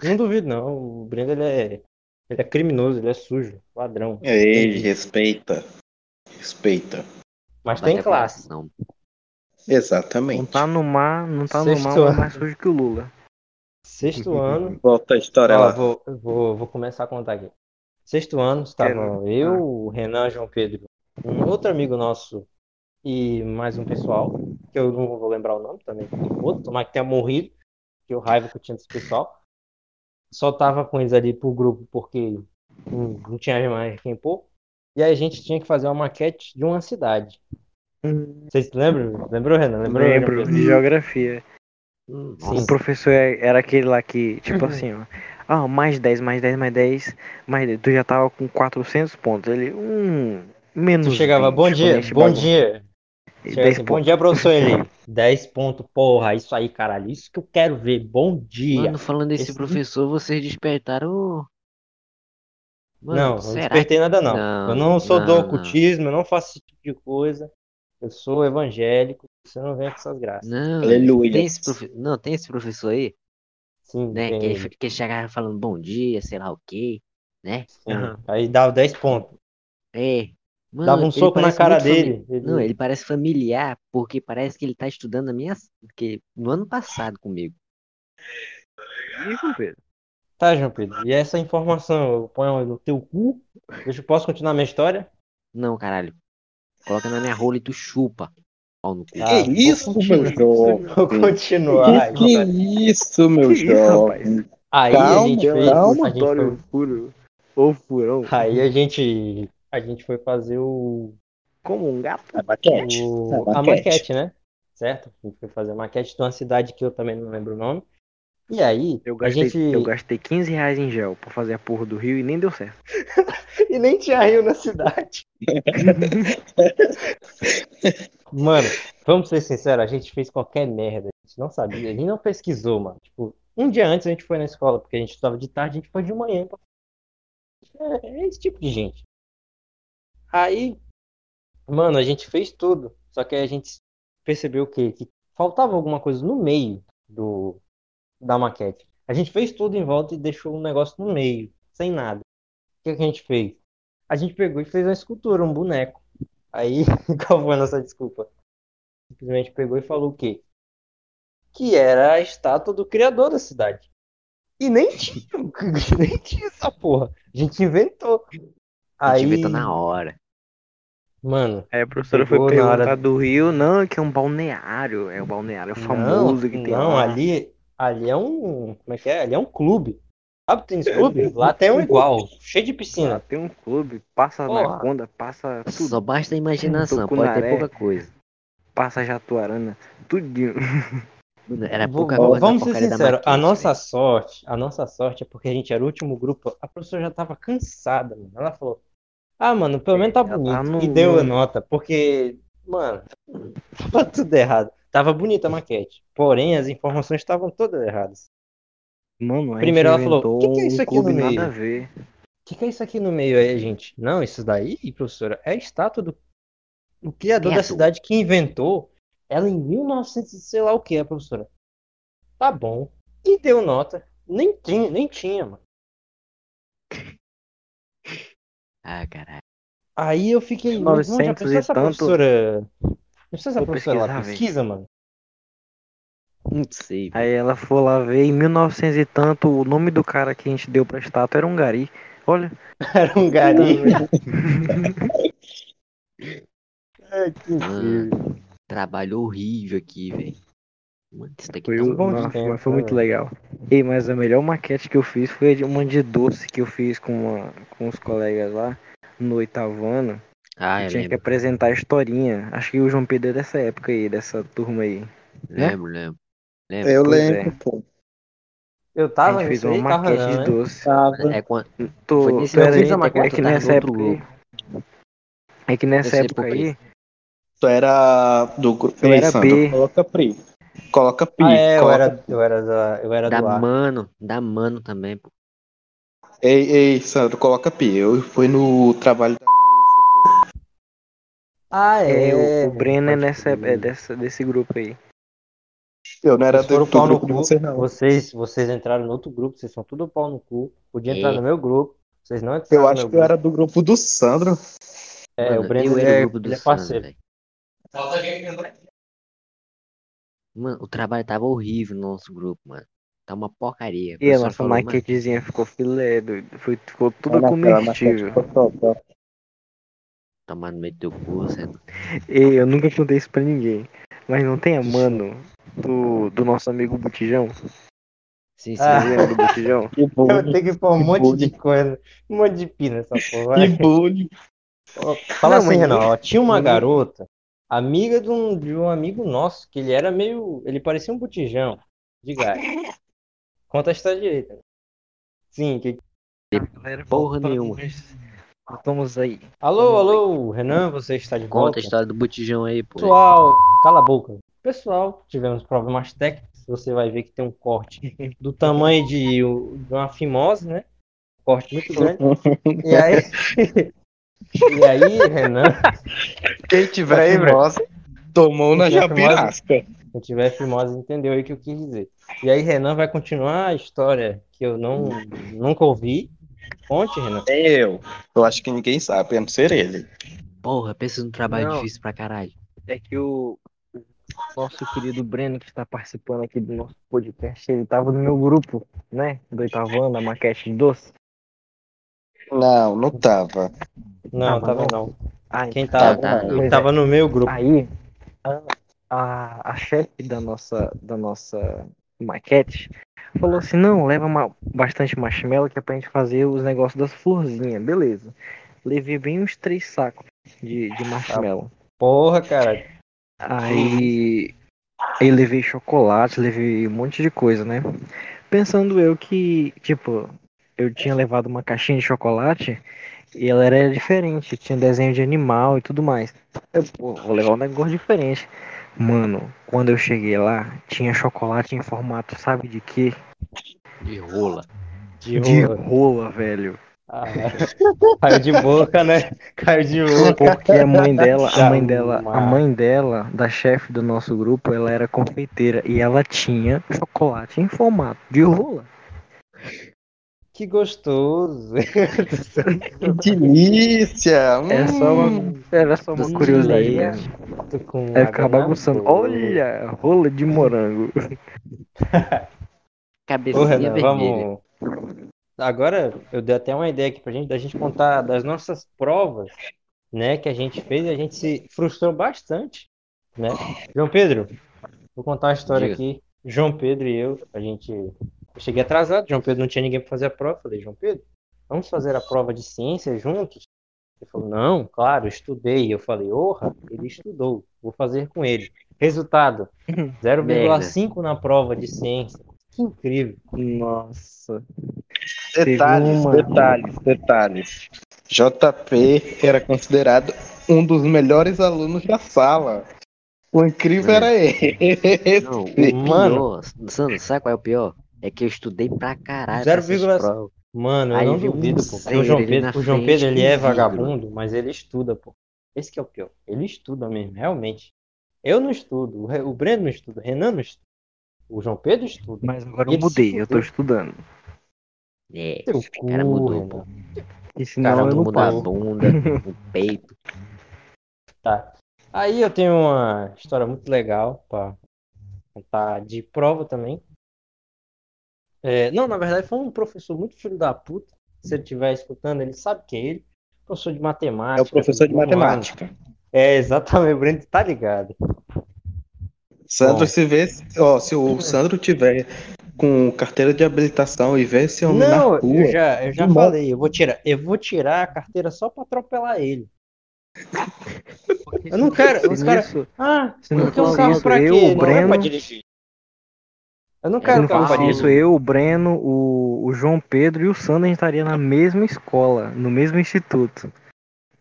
Não duvido, não. O Brenda, ele é. Ele é criminoso, ele é sujo, ladrão. Ei, respeita. Respeita. Mas Vai tem ter classe. Não Exatamente. tá no mar, não tá no Sexto mar, mas é ano. mais sujo que o Lula. Sexto ano. Volta a história Ó, lá. vou, vou, vou começar a contar aqui. Sexto ano, estava Quero- eu, Ah. o Renan, João Pedro, um outro amigo nosso e mais um pessoal, que eu não vou lembrar o nome também, outro, tomar que tenha morrido, que o raiva que eu tinha desse pessoal. Só tava com eles ali pro grupo porque não, não tinha mais quem pôr. E aí a gente tinha que fazer uma maquete de uma cidade. Vocês lembram? Lembrou, Renan? Lembrou? Lembro, de geografia. Hum, Sim. O professor era aquele lá que, tipo assim, ó. Ah, mais 10, mais 10, mais 10, mais 10. Tu já tava com 400 pontos. Ele, hum, menos Tu chegava, 20, bom quando dia, bom bagunça. dia. Chega 10 assim, bom dia, professor Eli. 10 pontos, porra, isso aí, caralho. Isso que eu quero ver. Bom dia. Mano, falando desse Esse- professor, vocês despertaram. Mano, não, não despertei nada, não. Não, eu não sou do não, ocultismo, eu não faço esse tipo de coisa. Eu sou evangélico, você não vem com essas graças. Não, Aleluia. tem esse profe... não, tem esse professor aí, Sim, né? tem Que, ele, que ele chegava falando bom dia, sei lá o quê, né? Aham. Aí dava 10 pontos. É. Mano, Dava um soco na cara muito fami- dele. Ele- Não, ele parece familiar, porque parece que ele tá estudando a minha. Que... No ano passado comigo. João Pedro. Tá, João Pedro. E essa informação eu ponho no teu cu? Deixa eu posso continuar minha história? Não, caralho. Coloca na minha rola e tu chupa. Pau no cu. Ah, Que vou isso, meu jovem? Vou continuar. Que, que isso, meu jovem? Aí a Calma, gente fez. calma, a gente foi- furo. Ou furão. Aí a gente, a gente foi fazer o, Como um gato. A maquete. o- A a maquete. maquete, né? Certo? A gente foi fazer a maquete de uma cidade que eu também não lembro o nome. E aí, Eu a gastei, gente. eu gastei 15 reais em gel pra fazer a porra do rio e nem deu certo. E nem tinha rio na cidade. Mano, vamos ser sinceros, a gente fez qualquer merda. gente não sabia, a gente não pesquisou, mano. Tipo, um dia antes a gente foi na escola, porque a gente estava de tarde, a gente foi de manhã. É, é esse tipo de gente. Aí, mano, a gente fez tudo. Só que aí a gente percebeu o quê? Que faltava alguma coisa no meio do, da maquete. A gente fez tudo em volta e deixou um negócio no meio, sem nada. O que, que a gente fez? A gente pegou e fez uma escultura, um boneco. Aí, qual foi a nossa desculpa? Simplesmente pegou e falou o quê? Que era a estátua do criador da cidade. E nem tinha, nem tinha essa porra. A gente inventou. A Aí, gente inventou na hora. mano, Aí a professora foi perguntar hora- do Rio, não, que é um balneário, é o balneário famoso que tem não, lá. ali, ali é um, como é que é? Ali é um clube. Sabe o tênis clube? Lá tem um igual, cheio de Lá piscina. tem um clube, passa Porra. anaconda, passa tudo, Só basta a imaginação, pode ter pouca coisa. passa jatuarana, tudinho. Era pouca v- coisa. Vamos na ser sinceros, a nossa velho. sorte, a nossa sorte é porque a gente era o último grupo, a professora já tava cansada, mano. Ela falou, ah, mano, pelo menos tá bonito. tá no- E deu a no- nota, porque, mano, tava tudo errado. Tava bonita a maquete, porém as informações estavam todas erradas. Mano, a Primeiro ela falou, inventou "Que que é isso um aqui no clube meio?" nada a ver. O que, que é isso aqui no meio aí, gente? Não, isso daí, professora, é a estátua do o criador da Criador. cidade que inventou ela em 1900 e sei lá o que, a professora. Tá bom. E deu nota. Nem tinha, nem tinha, mano. Ah, caralho. Aí eu fiquei, mano, já 900 pensou e essa tanto. professora... Pensou essa professora lá pesquisa, mano? Não sei. Aí ela foi lá ver, em 1900 e tanto, o nome do cara que a gente deu pra estátua era um gari. Olha, Era um gari. Ai, que Mano, trabalho horrível aqui, velho. Mano, foi, tá um nossa, tempo, mas foi né, muito velho? legal. Ei, mas a melhor maquete que eu fiz foi de uma de doce que eu fiz com, uma, com os colegas lá no oitavo ano. Ah, Eu eu tinha que lembro. apresentar a historinha. Acho que o João Pedro é dessa época aí, dessa turma aí. né? Lembro, lembro. Lembro. Eu Pois lembro, é. pô. Eu A tava gente fez uma maquete não, de né? doce. Tava. É quando... Tu, Foi nesse era que a maquete é que nessa época aí. É que nessa época aí, Tu era do grupo. Eu era Sandro, B. Coloca Pri. Coloca Pi. Ah, é, eu coloca... era, eu era, da, eu era Da do mano, da mano também, pô. Ei, ei, Sandro, coloca Pi. Eu fui no trabalho da. Ah, é, é. o, o Breno é, nessa, é dessa, desse grupo aí. Eu não era do, do pau no grupo de cu. vocês, não. Vocês, vocês entraram no outro grupo, vocês são tudo pau no cu. Podia entrar É. no meu grupo. Vocês não entraram Eu no acho meu que eu grupo. era do grupo do Sandro. É, Mano, o Breno eu ele era é, o grupo do ele é Sandro, parceiro. velho. Mano, o trabalho tava horrível no nosso grupo, mano. Tá uma porcaria. E a nossa falou, maquetezinha ficou filé, doido. Foi, ficou tudo aquela comestível. Tomar no meio do teu cu, certo? Ei, eu nunca contei isso pra ninguém. Mas não tem a mano do, do nosso amigo Botijão? Sim, sim. Ah. Você lembra do Botijão? Que Eu bullying. tenho que pôr um Que monte de coisa, um monte de pina nessa porra. Que bullying. Fala Não, assim, mas Renan, tinha uma garota, amiga de um, de um amigo nosso, que ele era meio. Ele parecia um botijão de gás. Conta a história direita. Sim, que... Galera, Porra nenhuma. Voltamos aí. Alô, alô, Renan, você está de Conta volta? a história do botijão aí, pô. Pessoal, cala a boca. Pessoal, tivemos problemas técnicos. Você vai ver que tem um corte do tamanho de, de uma fimose, né? Corte muito grande. E aí, e aí, Renan, Quem tiver fimosa, tomou na japirasca. Quem tiver fimose entendeu aí o que eu quis dizer. E aí, Renan vai continuar a história que eu não nunca ouvi. Conte, Renan. Eu. Eu acho que ninguém sabe, a não ser ele. Porra, pensa num trabalho Não. difícil pra caralho. É que o nosso querido Breno, que está participando aqui do nosso podcast, ele tava no meu grupo, né? Do oitavo ano, a maquete doce. Não, não tava. Não, Tá, tava mas não. Aí, Quem tava? tá, Pois tava no meu grupo. aí a, a, chefe da nossa, da nossa maquete falou assim, não, leva ma- bastante marshmallow que é pra gente fazer os negócios das florzinhas, beleza. Levei bem uns três sacos de, de marshmallow. Porra, cara. Aí eu levei chocolate, levei um monte de coisa, né? Pensando eu que, tipo, eu tinha levado uma caixinha de chocolate e ela era diferente, tinha desenho de animal e tudo mais. Eu, pô, vou levar um negócio diferente. Mano, quando eu cheguei lá, tinha chocolate em formato, sabe de quê? De rola. De De rola. rola, velho. Ah, caiu de boca, né? Caiu de boca. Porque a mãe dela, a mãe dela, a mãe dela, da chefe do nosso grupo, ela era confeiteira e ela tinha chocolate em formato de rola. Que gostoso. Que delícia! É só Hum. uma, era só uma curiosidade. Tô com ficava na bagunçando. boca. Olha, rola de morango. Ô, Cabecinha Renan, vermelha. vamos. Agora eu dei até uma ideia aqui pra gente, da gente contar das nossas provas, né, que a gente fez e a gente se frustrou bastante, né? João Pedro, vou contar uma história Diga. aqui. João Pedro e eu, a gente. Eu cheguei atrasado, João Pedro não tinha ninguém pra fazer a prova. Falei, João Pedro, vamos fazer a prova de ciência juntos? Ele falou, não, claro, eu estudei. Eu falei, orra, ele estudou, vou fazer com ele. Resultado: 0,5 na prova de ciência. Que incrível. Nossa. Detalhes, uma- detalhes, detalhes. JP era considerado um dos melhores alunos da sala. O incrível É. era ele. Não, o Mano. pior, Sandro, sabe qual é o pior? É que eu estudei pra caralho. Zero pra essas vírgula- provas. Mano, eu Aí não vi um duvido, pô. O João Pedro, o João Pedro ele é vagabundo, mas ele estuda, pô. Esse que é o pior. Ele estuda mesmo, realmente. Eu não estudo, o Re- o Breno não estuda, o Renan não estuda. O João Pedro estuda. Mas agora eu mudei, se eu tô estudando. É, o cara mudou, pô. E O senão cara eu não mudou a bunda, o peito. Tá. Aí eu tenho uma história muito legal pra contar de prova também. É, não, na verdade foi um professor muito filho da puta. Se ele estiver escutando, ele sabe que é ele. Professor de matemática. É o professor de matemática. É, exatamente, o Breno tá ligado. Sandro, Bom. se vê, ó, se o Sandro tiver com carteira de habilitação e vê esse homem Não, na rua, eu já, eu já falei, eu vou tirar, eu vou tirar a carteira só pra atropelar ele. Eu não quero, os caras, ah, se não porque um carro eu, quê? o Não é pra Breno- dirigir. Eu não se quero dirigir. isso, eu, o Breno, o, o João Pedro e o Sandro, a gente estaria na mesma escola, no mesmo instituto.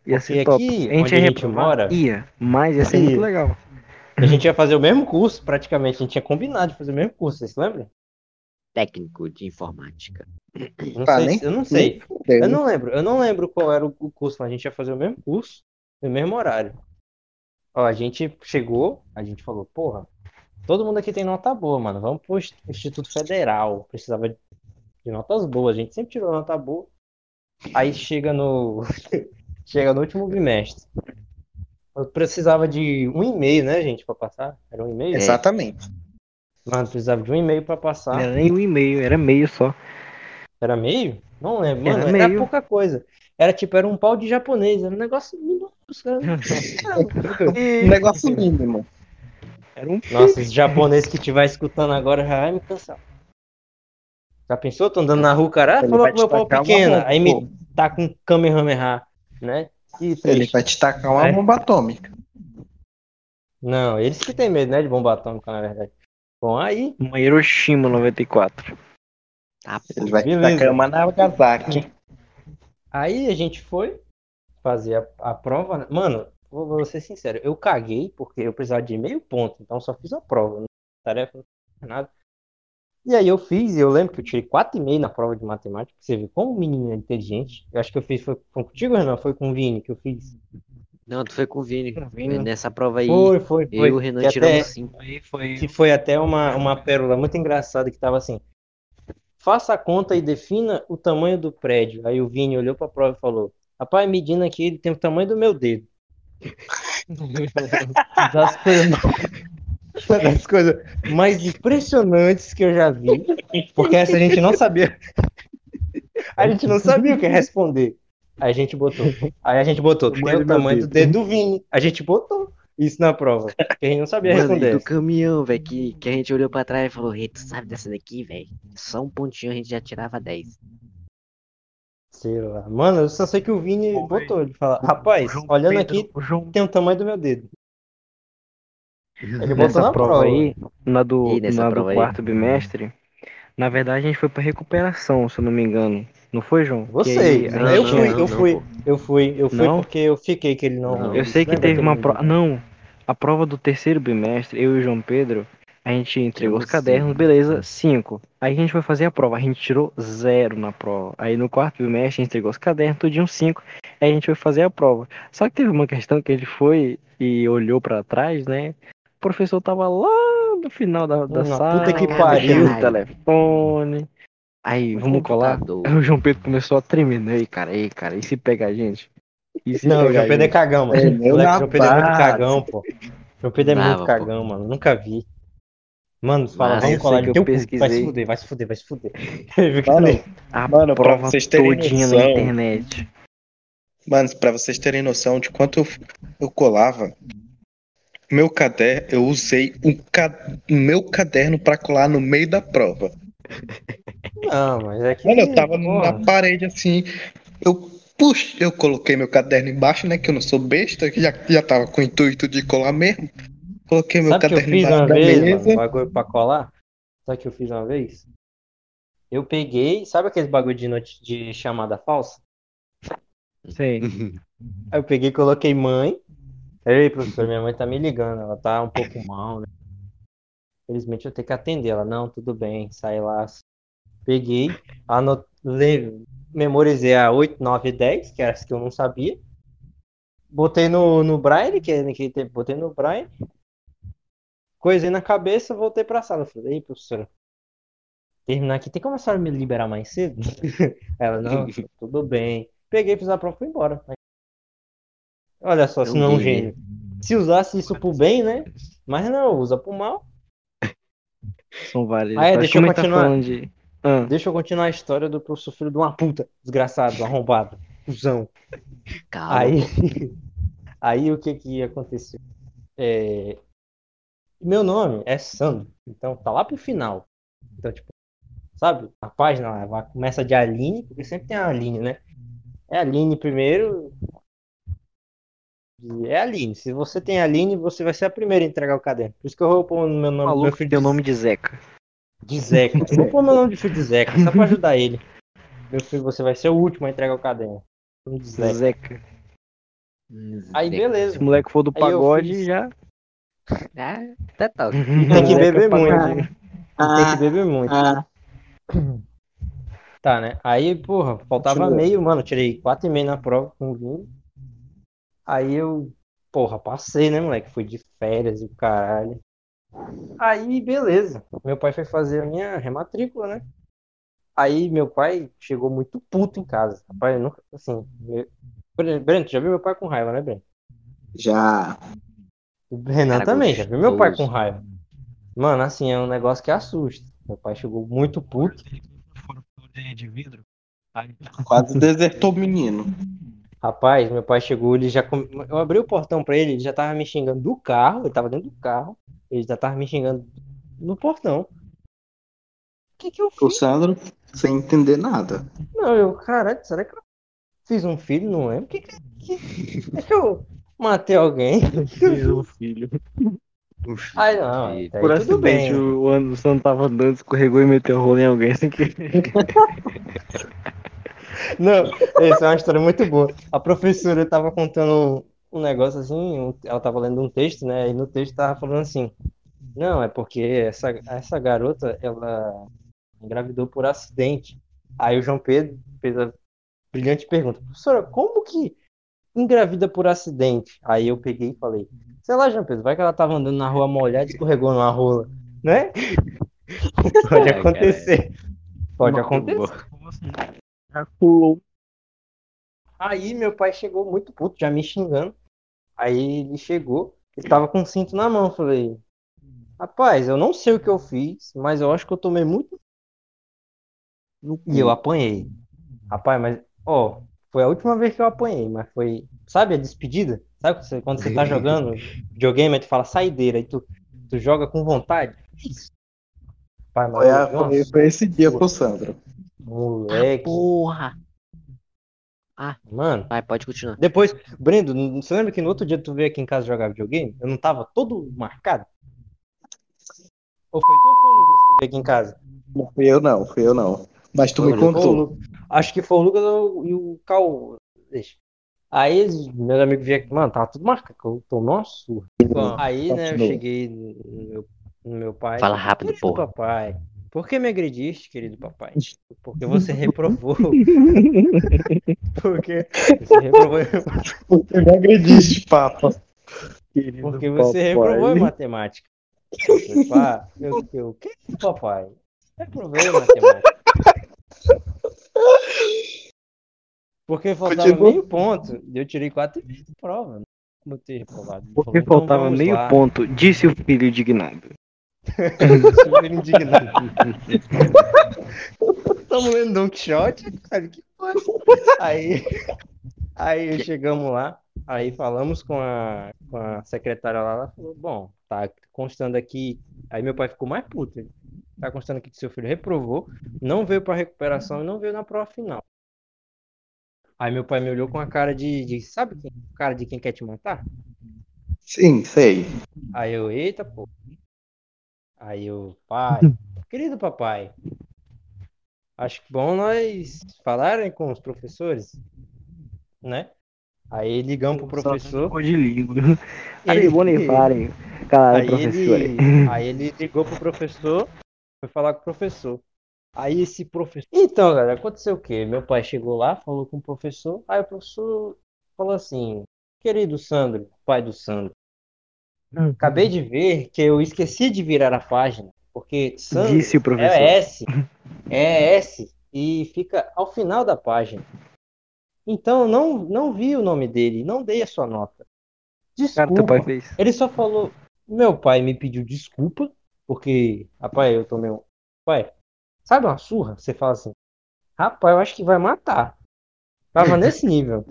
Ia Porque ser top. aqui, a gente onde ia a gente mora- Ia, mas ia ser Ia. muito legal. A gente ia fazer o mesmo curso, praticamente. A gente tinha combinado de fazer o mesmo curso, vocês se lembram? Técnico de informática. Eu não Ah, sei, nem- se- eu não sei. Eu não lembro, eu não lembro qual era o o curso, mas a gente ia fazer o mesmo curso, no mesmo horário. Ó, a gente chegou, a gente falou, porra, todo mundo aqui tem nota boa, mano. Vamos pro Inst- Instituto Federal. Precisava de notas boas. A gente sempre tirou nota boa. Aí chega no. chega no último bimestre. Eu precisava de um e-mail, né, gente, pra passar? Era um e-mail? Exatamente. Mano, precisava de um e-mail pra passar. Não era nem um e-mail, era meio só. Era meio? Não lembro. Era Mano, era, meio. pouca coisa. Era tipo, era um pau de japonês. Era um negócio minúsculo. Um negócio mínimo. Era um Nossa, os japoneses que estiver escutando agora já vai me cansar. Já pensou? Tô andando na rua, cara. Ah, falou meu te pau bomba, Aí me tá com Kamehameha, né? Que Ele vai te tacar uma É. bomba atômica. Não, eles que têm medo, né, de bomba atômica, na verdade. Bom, aí, uma Hiroshima 94. Tá, Ele vai te Beleza. tacar uma Nagasaki. aí a gente foi fazer a, a prova. né? Mano, vou, vou ser sincero, eu caguei porque eu precisava de meio ponto, então só fiz a prova. Não tarefa, não fiz nada. E aí eu fiz, e eu lembro que eu tirei 4,5 na prova de matemática. Você vê como o menino é inteligente. Eu acho que eu fiz, foi, foi contigo, Renan? Foi com o Vini que eu fiz. Não, tu foi com o Vini. Com o Vini. Nessa prova aí, Foi, foi, eu foi. e o Renan Que tiramos até- cinco. Aí foi. que foi até uma, uma pérola muito engraçada que tava assim: faça a conta e defina o tamanho do prédio. Aí o Vini olhou pra prova e falou: Rapaz, medindo aqui, ele tem o tamanho do meu dedo. Das coisas, das coisas mais impressionantes que eu já vi, porque essa a gente não sabia. A gente não sabia o que responder. Aí a gente botou. Aí a gente botou, tem o tamanho do dedo do Vini. A gente botou isso na prova. Porque a gente não sabia Mano, responder. do caminhão, velho, que, que a gente olhou pra trás e falou, Rei, tu sabe dessa daqui, velho? Só um pontinho a gente já tirava 10. Sei lá. Mano, eu só sei que o Vini botou. Ele fala, rapaz, João olhando Pedro- aqui, o João tem o tamanho do meu dedo. Ele botou Nessa na prova, prova. aí, na do, E na do prova aí? quarto bimestre, na verdade a gente foi pra recuperação, se eu não me engano. Não foi, João? Você, aí Não, eu fui, eu fui, eu fui, eu fui Não? porque eu fiquei que ele não. Não. Eu sei que teve uma prova. Não, a prova do terceiro bimestre, eu e o João Pedro, a gente entregou os cadernos, beleza, cinco. Aí a gente foi fazer a prova, a gente tirou zero na prova. Aí no quarto bimestre a gente entregou os cadernos, tudinho cinco. Aí a gente foi fazer a prova. Só que teve uma questão que ele foi e olhou pra trás, né? O professor tava lá no final da, da Na sala, puta que pariu. no telefone. Aí, vamos colar? Aí o João Pedro começou a tremer, né? Ei, cara, ei, cara, e se pegar a gente? E Não, o João Pedro é cagão, mano. É, Moleque, o João Pedro é muito cagão, pô. O João Pedro é Brava, muito pô. cagão, mano. Nunca vi. Mano, fala, Mas vamos eu colar sei que de eu teu cu. Vai se pesquisei. fuder, vai se fuder, vai se fuder. Mano. A Mano, pra prova vocês terem todinha na noção- internet. Mano, pra vocês terem noção de quanto eu, eu colava, meu caderno, eu usei o ca- meu caderno pra colar no meio da prova. Não, mas é que. Mano, eu tava porra, na parede assim, eu puxa, eu coloquei meu caderno embaixo, né, que eu não sou besta, que já, já tava com o intuito de colar mesmo. Coloquei meu Sabe que eu fiz uma vez, mano? Um bagulho pra colar? Sabe o que eu fiz uma vez? Eu peguei, sabe aqueles bagulho de, noti- de chamada falsa? Sei. Aí eu peguei e coloquei mãe. Ei, professor, minha mãe tá me ligando, ela tá um pouco mal, né? Infelizmente eu tenho que atender ela. Não, tudo bem, sai lá. Peguei, anot... le- memorizei a 8, 9 e 10, que era as que eu não sabia. Botei no, no Braille, que é naquele tempo, botei no Braille. Coisei na cabeça, voltei pra sala. Falei, ei, professora, terminar aqui, tem como a senhora me liberar mais cedo? Ela, não, tudo bem. Peguei, fiz a prova e fui embora. Olha só, se Eu não é um gênio. Se usasse isso pro bem, né? Mas não, usa pro mal. São vários. Ah, é, deixa que eu tá continuar. falando de. Ah, Deixa eu continuar a história do professor filho de uma puta, desgraçado, arrombado, cuzão. Calma. Aí, aí o que que aconteceu? É, meu nome é Sandro, então tá lá pro final. Então, tipo, sabe, a página lá começa de Aline, porque sempre tem a Aline, né? É Aline primeiro. e É Aline. Se você tem Aline, você vai ser a primeira a entregar o caderno. Por isso que eu vou pôr meu nome, meu maluco filho tem o nome de Zeca. de Zeca. Eu vou pôr meu nome de filho de Zeca, só pra ajudar ele. Meu filho, você vai ser o último a entregar o caderno. Zeca. Zeca. Aí Se beleza. o moleque for do pagode, fiz. já. Ah, até tá. Tem que beber muito. Pagodinho. Tem que beber muito. Ah, Tá, né? Aí, porra, faltava Continua. meio, mano. Tirei 4,5 na prova com vinho. Aí eu, porra, passei, né, moleque? Fui de férias e o caralho. Aí, beleza. Meu pai foi fazer a minha rematrícula, né? Aí meu pai chegou muito puto em casa. Rapaz, eu nunca, assim. meu- Breno, já viu meu pai com raiva, né, Breno? já. O Renan Cara também, já viu meu pai com gostoso. raiva. Mano, assim, é um negócio que assusta. Meu pai chegou muito puto. de vidro. Quase desertou o menino. Rapaz, meu pai chegou, ele já. come- Eu abri o portão pra ele, ele já tava me xingando do carro, ele tava dentro do carro, ele já tava me xingando no portão. O que que eu O fiz? Sandro, sem entender nada. Não, eu, caralho, será que eu fiz um filho? Não lembro. Que que, que, é que eu matei alguém? Fiz um filho. Ai, não, Por tudo acidente, bem. o Anderson tava andando, escorregou e meteu o rolo em alguém sem querer. Não, essa é uma história muito boa. A professora tava contando um, negócio assim, ela tava lendo um texto, né? E no texto tava falando assim: Não, é porque essa, essa garota, ela engravidou por acidente. Aí o João Pedro fez a brilhante pergunta: Professora, como que engravida por acidente? Aí eu peguei e falei: Sei lá, João Pedro, vai que ela tava andando na rua molhada e escorregou numa rola, né? Pode Ai, acontecer. Pode Muito acontecer. Já pulou. Aí meu pai chegou muito puto, já me xingando. Aí ele chegou, ele tava com o cinto na mão. Falei, rapaz, eu não sei o que eu fiz, mas eu acho que eu tomei muito. E eu apanhei. Rapaz, mas, ó, foi a última vez que eu apanhei, mas foi, sabe a despedida? Sabe quando você- quando você tá jogando videogame, aí tu fala saideira, aí tu, tu joga com vontade? Isso. Pai, mas Foi, a- foi, foi esse dia pro Sandro. moleque, Porra. mano. Vai, pode continuar. Depois, Brendo, você lembra que no outro dia tu veio aqui em casa jogar videogame? Eu não tava todo marcado? Ou foi tu ou foi o Lucas que veio aqui em casa? Não fui eu não, fui eu não. Mas tu me Foi o contou. Acho que foi o Lucas e o Cal. Deixa. Aí meus amigos vieram aqui, mano, tava tudo marcado, que eu tomei uma surra. Aí, né, eu cheguei no meu, no meu pai. Fala rápido, Querido porra. papai, por que me agrediste, querido papai? Porque você reprovou. Porque você reprovou, Você me agrediste, papa. porque você reprovou em matemática. Eu eu, eu, o que, papai? Reprovei em matemática. Porque faltava Continua. meio ponto. Eu tirei quatro de prova. né? Como ter reprovado. Porque falou, "Então faltava meio lá." ponto, disse o filho indignado. Super indignado. Estamos lendo Don Quixote, cara, que. Aí, aí chegamos lá, aí falamos com a, com a secretária lá, ela falou, bom, tá constando aqui, aí meu pai ficou mais puto, ele, tá constando aqui que seu filho reprovou, não veio pra recuperação e não veio na prova final. Aí meu pai me olhou com a cara de, de sabe quem? Cara de quem quer te matar? Sim, sei. Aí eu, eita, pô. Aí eu, pai, querido papai, acho que bom nós falarem com os professores, né? Aí ligamos pro professor. De ligo. Ele- Aí. Caralho, Aí professor. ele, aí ele ligou pro professor, foi falar com o professor. Aí esse professor. Então, galera, aconteceu o quê? Meu pai chegou lá, falou com o professor, aí o professor falou assim: Querido Sandro, pai do Sandro, acabei de ver que eu esqueci de virar a página, porque Sandro Disse o professor. é S, é S e fica ao final da página. Então eu não, não vi o nome dele, não dei a sua nota. Cara, Desculpa. pai fez. Ele só falou. Meu pai me pediu desculpa, porque, rapaz, eu tomei um. Pai, sabe uma surra? Você fala assim, rapaz, eu acho que vai matar. Tava nesse nível.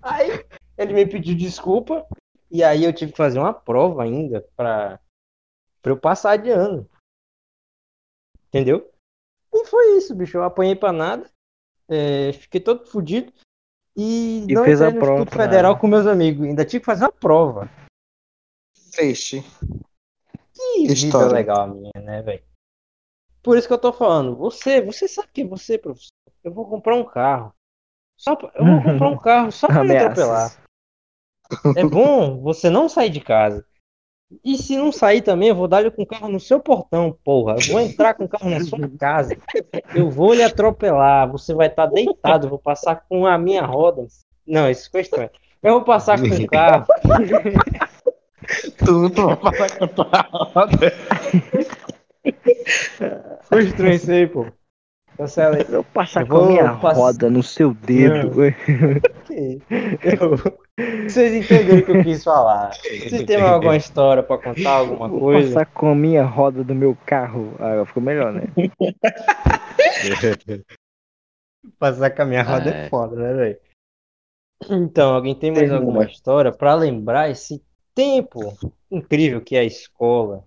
Aí ele me pediu desculpa, e aí eu tive que fazer uma prova ainda pra, pra eu passar de ano. Entendeu? E foi isso, bicho. Eu apanhei pra nada. é, fiquei todo fudido. E, E não fez a prova Instituto Federal com meus amigos. Ainda tive que fazer uma prova. Triste. Que vida História. legal a minha, né, velho? Por isso que eu tô falando, você, você sabe que você, professor, eu vou comprar um carro. Só pra- eu vou comprar um carro só pra me atropelar. É bom você não sair de casa. E se não sair também, eu vou dar-lhe com o carro no seu portão, porra. Eu vou entrar com o carro na sua casa. Eu vou lhe atropelar. Você vai estar deitado. Eu vou passar com a minha roda. Não, isso ficou estranho. Eu vou passar com o carro. Tu não vai falar com a tua roda. Ficou estranho isso aí, pô. Cancela aí. Eu passar Eu com a minha pass- roda no seu dedo. Eu- Vocês entenderam o que eu quis falar. Vocês têm alguma história pra contar, alguma Vou coisa? passar com a minha roda do meu carro. Ah, ficou melhor, né? Passar com a minha roda É. é foda, né, velho? Então, alguém tem mais Tem alguma uma. história pra lembrar esse tempo incrível que é a escola?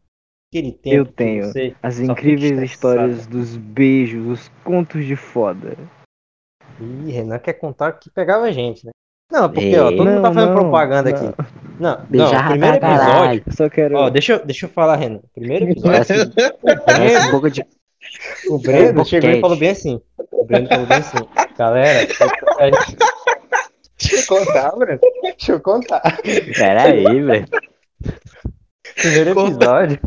Aquele tempo Eu que tenho. você As incríveis histórias dos beijos, os contos de foda. Ih, Renan quer contar que pegava a gente, né? Não, porque, ó, todo mundo Não, tá fazendo não, propaganda não. aqui. Não, Beijar o primeiro caralho. episódio. Eu só quero. Ó, deixa, eu- deixa eu falar, Renan. Primeiro episódio. Parece, parece boca de. O Breno chegou e falou bem assim. O Breno falou bem assim. Galera, a gente- contar, Breno. Deixa eu contar. Peraí, velho. Primeiro episódio.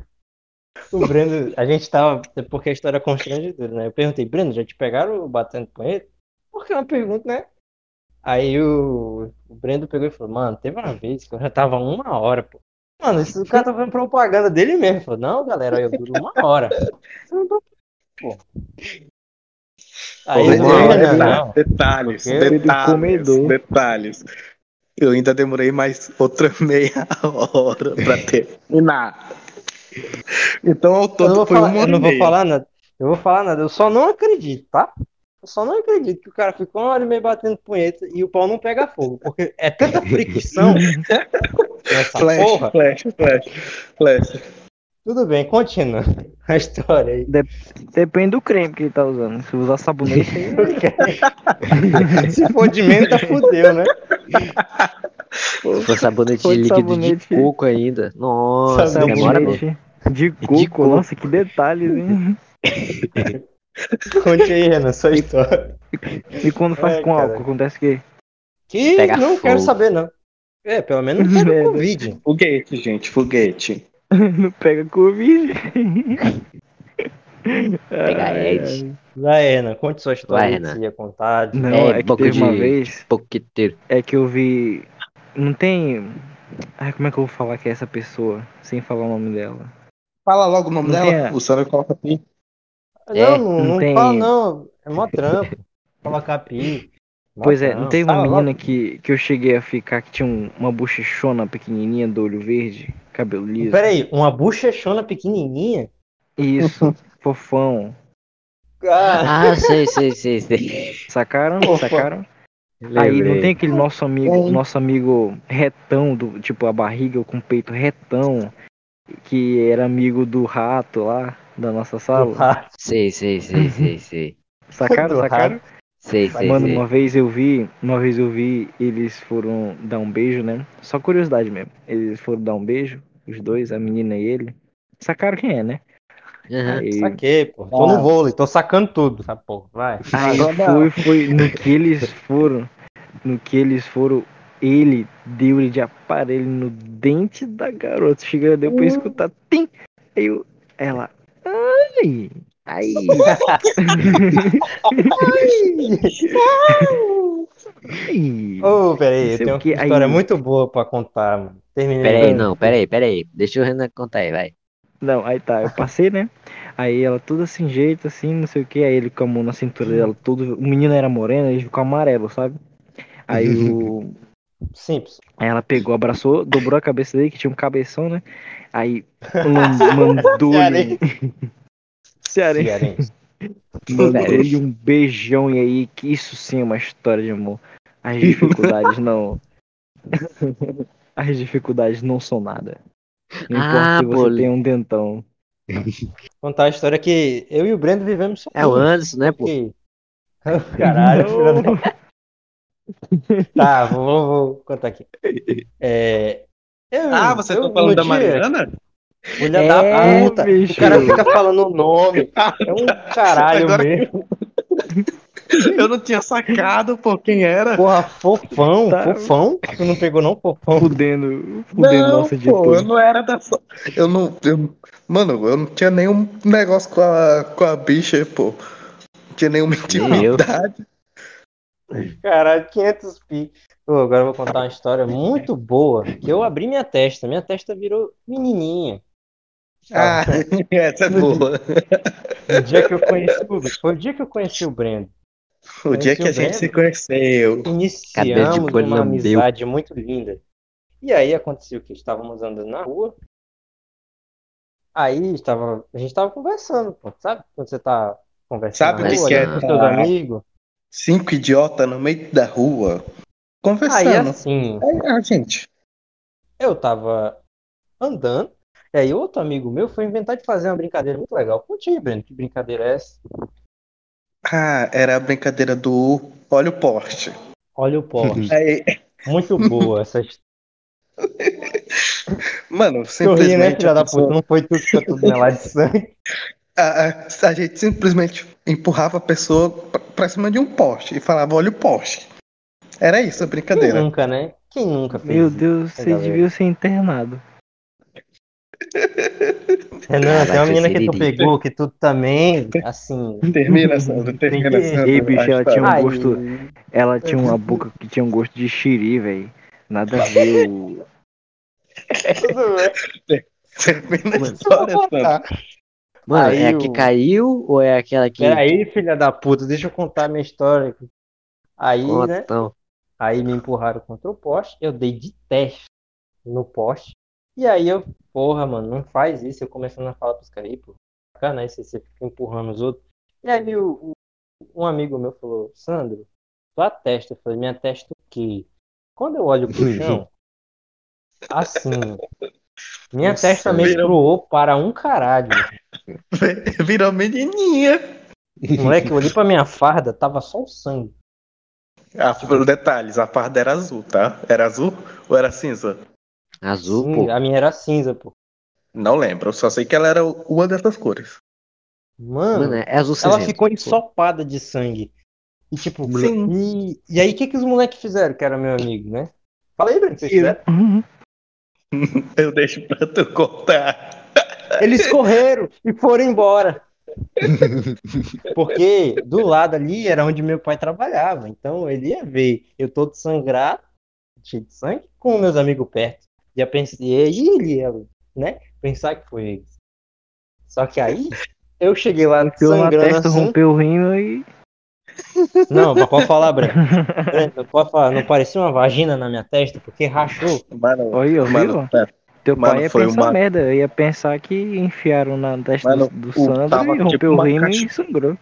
O Breno, a gente tava. Porque a história é constrangedora, né? Eu perguntei, Breno, já te pegaram batendo punheta? Porque é uma pergunta, né? Aí o, o Breno pegou e falou, mano, teve uma vez que eu já tava uma hora, pô. Mano, esse cara tá fazendo propaganda dele mesmo. Ele falou, não, galera, eu duro uma hora. Pô. Aí Renan, né? não. Detalhes, detalhes, detalhes. Eu ainda demorei mais outra meia hora pra terminar. Então ao Eu não todo vou foi falar, uma eu não vou falar nada. Eu vou falar nada. Eu só não acredito, tá? Eu só não acredito que o cara ficou uma hora e meia batendo punheta e o pau não pega fogo. Porque é tanta fricção nessa Flash, porra. flash, flash, flash. Tudo bem, continua a história aí. Depende do creme que ele tá usando. Se usar sabonete, aí Se for de menta, fudeu, né? Se for sabonete de de líquido sabonete. de coco ainda. Nossa, Sabonete. demora mesmo. sabonete de coco. coco. Nossa, que detalhes, hein? Conte aí, Renan, sua história. E quando faz Ai, com cara. álcool, acontece o quê? Que Pega não quero fogo. saber, não. É, pelo menos não É, Covid. Foguete, gente, foguete. Não pega Covid. Pega AIDS. Vai, Renan, conte sua história que você ia contar. Não, É, é, que teve uma de- vez, Pouquiteiro. é que eu vi. Não tem. Ai, como é que eu vou falar que é essa pessoa? Sem falar o nome dela. Fala logo o nome Não dela. a- O Sandro coloca. Não, É, não, não não tem- fala, não. É mó trampo. Colocar pi. Pois é, não teve uma Fala menina logo. que, que eu cheguei a ficar que tinha um- uma bochechona pequenininha do olho verde, cabelo liso. Peraí, uma bochechona pequenininha? Isso, fofão. Ah, Ah, sei, sei, sei, sei. Sacaram? Opa. Sacaram? Aí não Lembrei. tem aquele nosso amigo, nosso amigo retão, do, tipo a barriga com o peito retão, que era amigo do rato lá da nossa sala. ah, Sei, sei, sei, sei, sei. Sacaram, Do sacaram? Sei, sei, Mano, sei. uma vez eu vi, uma vez eu vi, eles foram dar um beijo, né? Só curiosidade mesmo. Eles foram dar um beijo, os dois, a menina e ele. Sacaram quem é, né? Aham. Aí, saquei, pô. Tô no vôlei, tô sacando tudo, essa porra. Vai. aí foi, foi no que eles foram, no que eles foram, ele deu de aparelho no dente da garota. Chega, deu pra escutar, tim! Aí eu, ela, ai, ai. ai. Ô, peraí, eu tenho uma que, aí- história muito boa pra contar, mano. Terminei. Pera aí, não, pera aí, pera aí. Deixa o Renan contar aí, vai. Não, aí tá, eu passei, né? Aí ela toda sem jeito, assim, não sei o que, aí ele com a mão na cintura dela, todo. O menino era moreno, ele ficou amarelo, sabe? Aí o. Simples. Aí ela pegou, abraçou, dobrou a cabeça dele, que tinha um cabeção, né? Aí mandou-lhe. Cearense. Cearense. Mandou-lhe um beijão, e aí, que isso sim é uma história de amor. As dificuldades não. As dificuldades não são nada. Não importa Ah, se você tem um dentão. Contar a história que eu e o Brendo vivemos É o sozinhos. Anderson, né, pô? Caralho, filho da... Tá, vou, vou- contar aqui. É, eu- Ah, você eu, tá falando da dia- Mariana? Filha É, da puta. bicho. O cara fica falando o nome. É um caralho Agora- mesmo. Eu não tinha sacado, pô, quem era. Porra, fofão. Tá. Fofão? Tu não pegou não, fofão? Fudendo, fudendo Não, nossa pô, editora. eu não era dessa. Eu não. eu- Mano, eu não tinha nenhum negócio com a, com a bicha, pô. Não tinha nenhuma intimidade. Caralho, 500 pi. Pô, agora eu vou contar uma história muito boa. Que eu abri minha testa. Minha testa virou menininha. Ah, essa é boa. O dia que eu conheci o Foi o dia que eu conheci o Brendo. O dia que a gente se conheceu. Iniciamos uma amizade muito linda. E aí aconteceu que estávamos andando na rua. Aí estava, a gente estava conversando, pô. Sabe quando você tá conversando Sabe na rua, que é com tá- seus amigos? Cinco idiotas no meio da rua. Aí Conversando. assim, Aí, ah, gente. eu tava andando. E aí outro amigo meu foi inventar de fazer uma brincadeira muito legal. Conte aí, Breno, que brincadeira é essa? Ah, era a brincadeira do olha o poste. Olha o poste. Aí, Muito boa essa história. mano, Eu ri, né, simplesmente. filha da puta? Não foi tudo que eu tô lá de sangue. a, a- a gente simplesmente empurrava a pessoa pra, pra cima de um poste e falava, olha o poste. Era isso a Quem brincadeira. nunca, né? Quem nunca fez Meu? Deus, Essa você galera. devia ser internado. Renan, tem uma menina que tu pegou que tu também, assim. Termina, Sandro, termina, Sandro. Ei, bicho, ela tinha um gosto- Ela tinha uma boca que tinha um gosto de xiri, velho. Nada a ver. o- Termina a Mano. história, Sandro. Mano, Aí é a que o- caiu ou é aquela que. Peraí, filha da puta, deixa eu contar a minha história. aqui. Aí, né? então. Aí me empurraram contra o poste, eu dei de teste no poste. E aí eu, porra, mano, não faz isso. Eu começando a falar pros caras aí, pô, bacana isso, você fica empurrando os outros. E aí o, um amigo meu falou, Sandro, tua testa. Eu falei, minha testa o quê? Quando eu olho pro chão, assim, minha Nossa, testa virou- menstruou para um caralho. Virou menininha. Moleque, eu olhei pra minha farda, tava só o sangue. Ah, detalhes, a farda era azul, tá? Era azul ou era cinza? Azul, Sim, pô. a minha era cinza, pô. Não lembro, eu só sei que ela era uma dessas cores. Mano, Mano, é azul ela cinzento. ficou pô. ensopada de sangue. E tipo, Sim. e, e aí o que, que os moleques fizeram, que era meu amigo, né? Fala aí, Breno, o que vocês fizeram? Uhum. Eu deixo pra tu contar. Eles correram e foram embora. Porque do lado ali era onde meu pai trabalhava. Então ele ia ver eu todo sangrado, cheio de sangue, com meus amigos perto. Ia pensar, e ele né? Pensar que foi eles. Só que aí eu cheguei lá na sangrando testa, assim. rompeu o rim e. Não, mas pode falar, Breno. Breno, pode falar. Não parecia uma vagina na minha testa porque rachou. Mano, Olha, mano, viu? Teu Mano, pai ia foi pensar uma- merda. Eu ia pensar que enfiaram na testa Mano, do, do o- Sandro e tipo rompeu o uma rim e sangrou.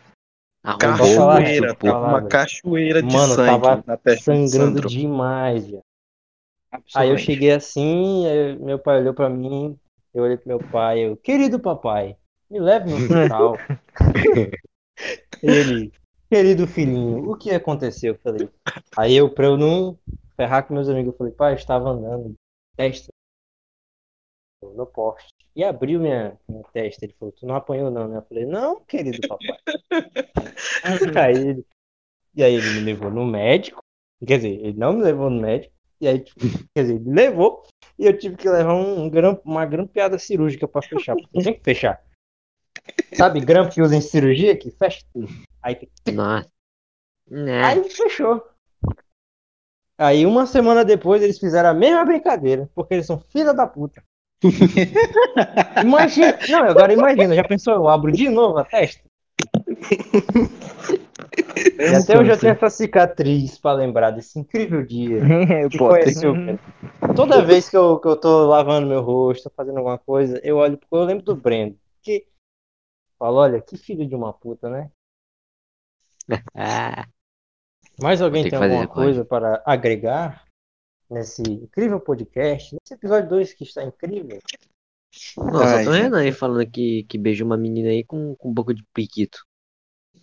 Arrombou o cachoeira, tava uma cachoeira de Mano, sangue tava na testa do Sangrando Sandro. demais, velho. Aí eu cheguei assim, meu pai olhou pra mim, eu olhei pro meu pai, eu, querido papai, me leve no hospital. Ele, querido filhinho, o que aconteceu? Eu falei. Aí eu, pra eu não ferrar com meus amigos, eu falei, pai, eu estava andando testa no poste. E abriu minha, minha testa. Ele falou, tu não apanhou não, né? Eu falei, não, querido papai. aí ele, e aí ele me levou no médico. Quer dizer, ele não me levou no médico. E aí, tipo, quer dizer, ele levou. E eu tive que levar um, um gram- uma grampeada cirúrgica pra fechar. Porque tem que fechar. Sabe, grampo que usa em cirurgia que fecha tudo. Aí, tem- Nossa. Né? aí fechou. Aí uma semana depois eles fizeram a mesma brincadeira. Porque eles são filha da puta. Imagina. Não, agora imagina. Já pensou? Eu abro de novo a testa? E até hoje eu tenho essa cicatriz pra lembrar desse incrível dia. que conheceu, cara. Toda vez que eu, que eu tô lavando meu rosto, fazendo alguma coisa, eu olho porque eu lembro do Brendo. Que falo, olha, que filho de uma puta, né? Mais alguém tem que alguma coisa para agregar nesse incrível podcast? Nesse episódio 2 que está incrível. não, só Ai, tô. Renan aí falando que, que beijou uma menina aí com, com boca de priquito.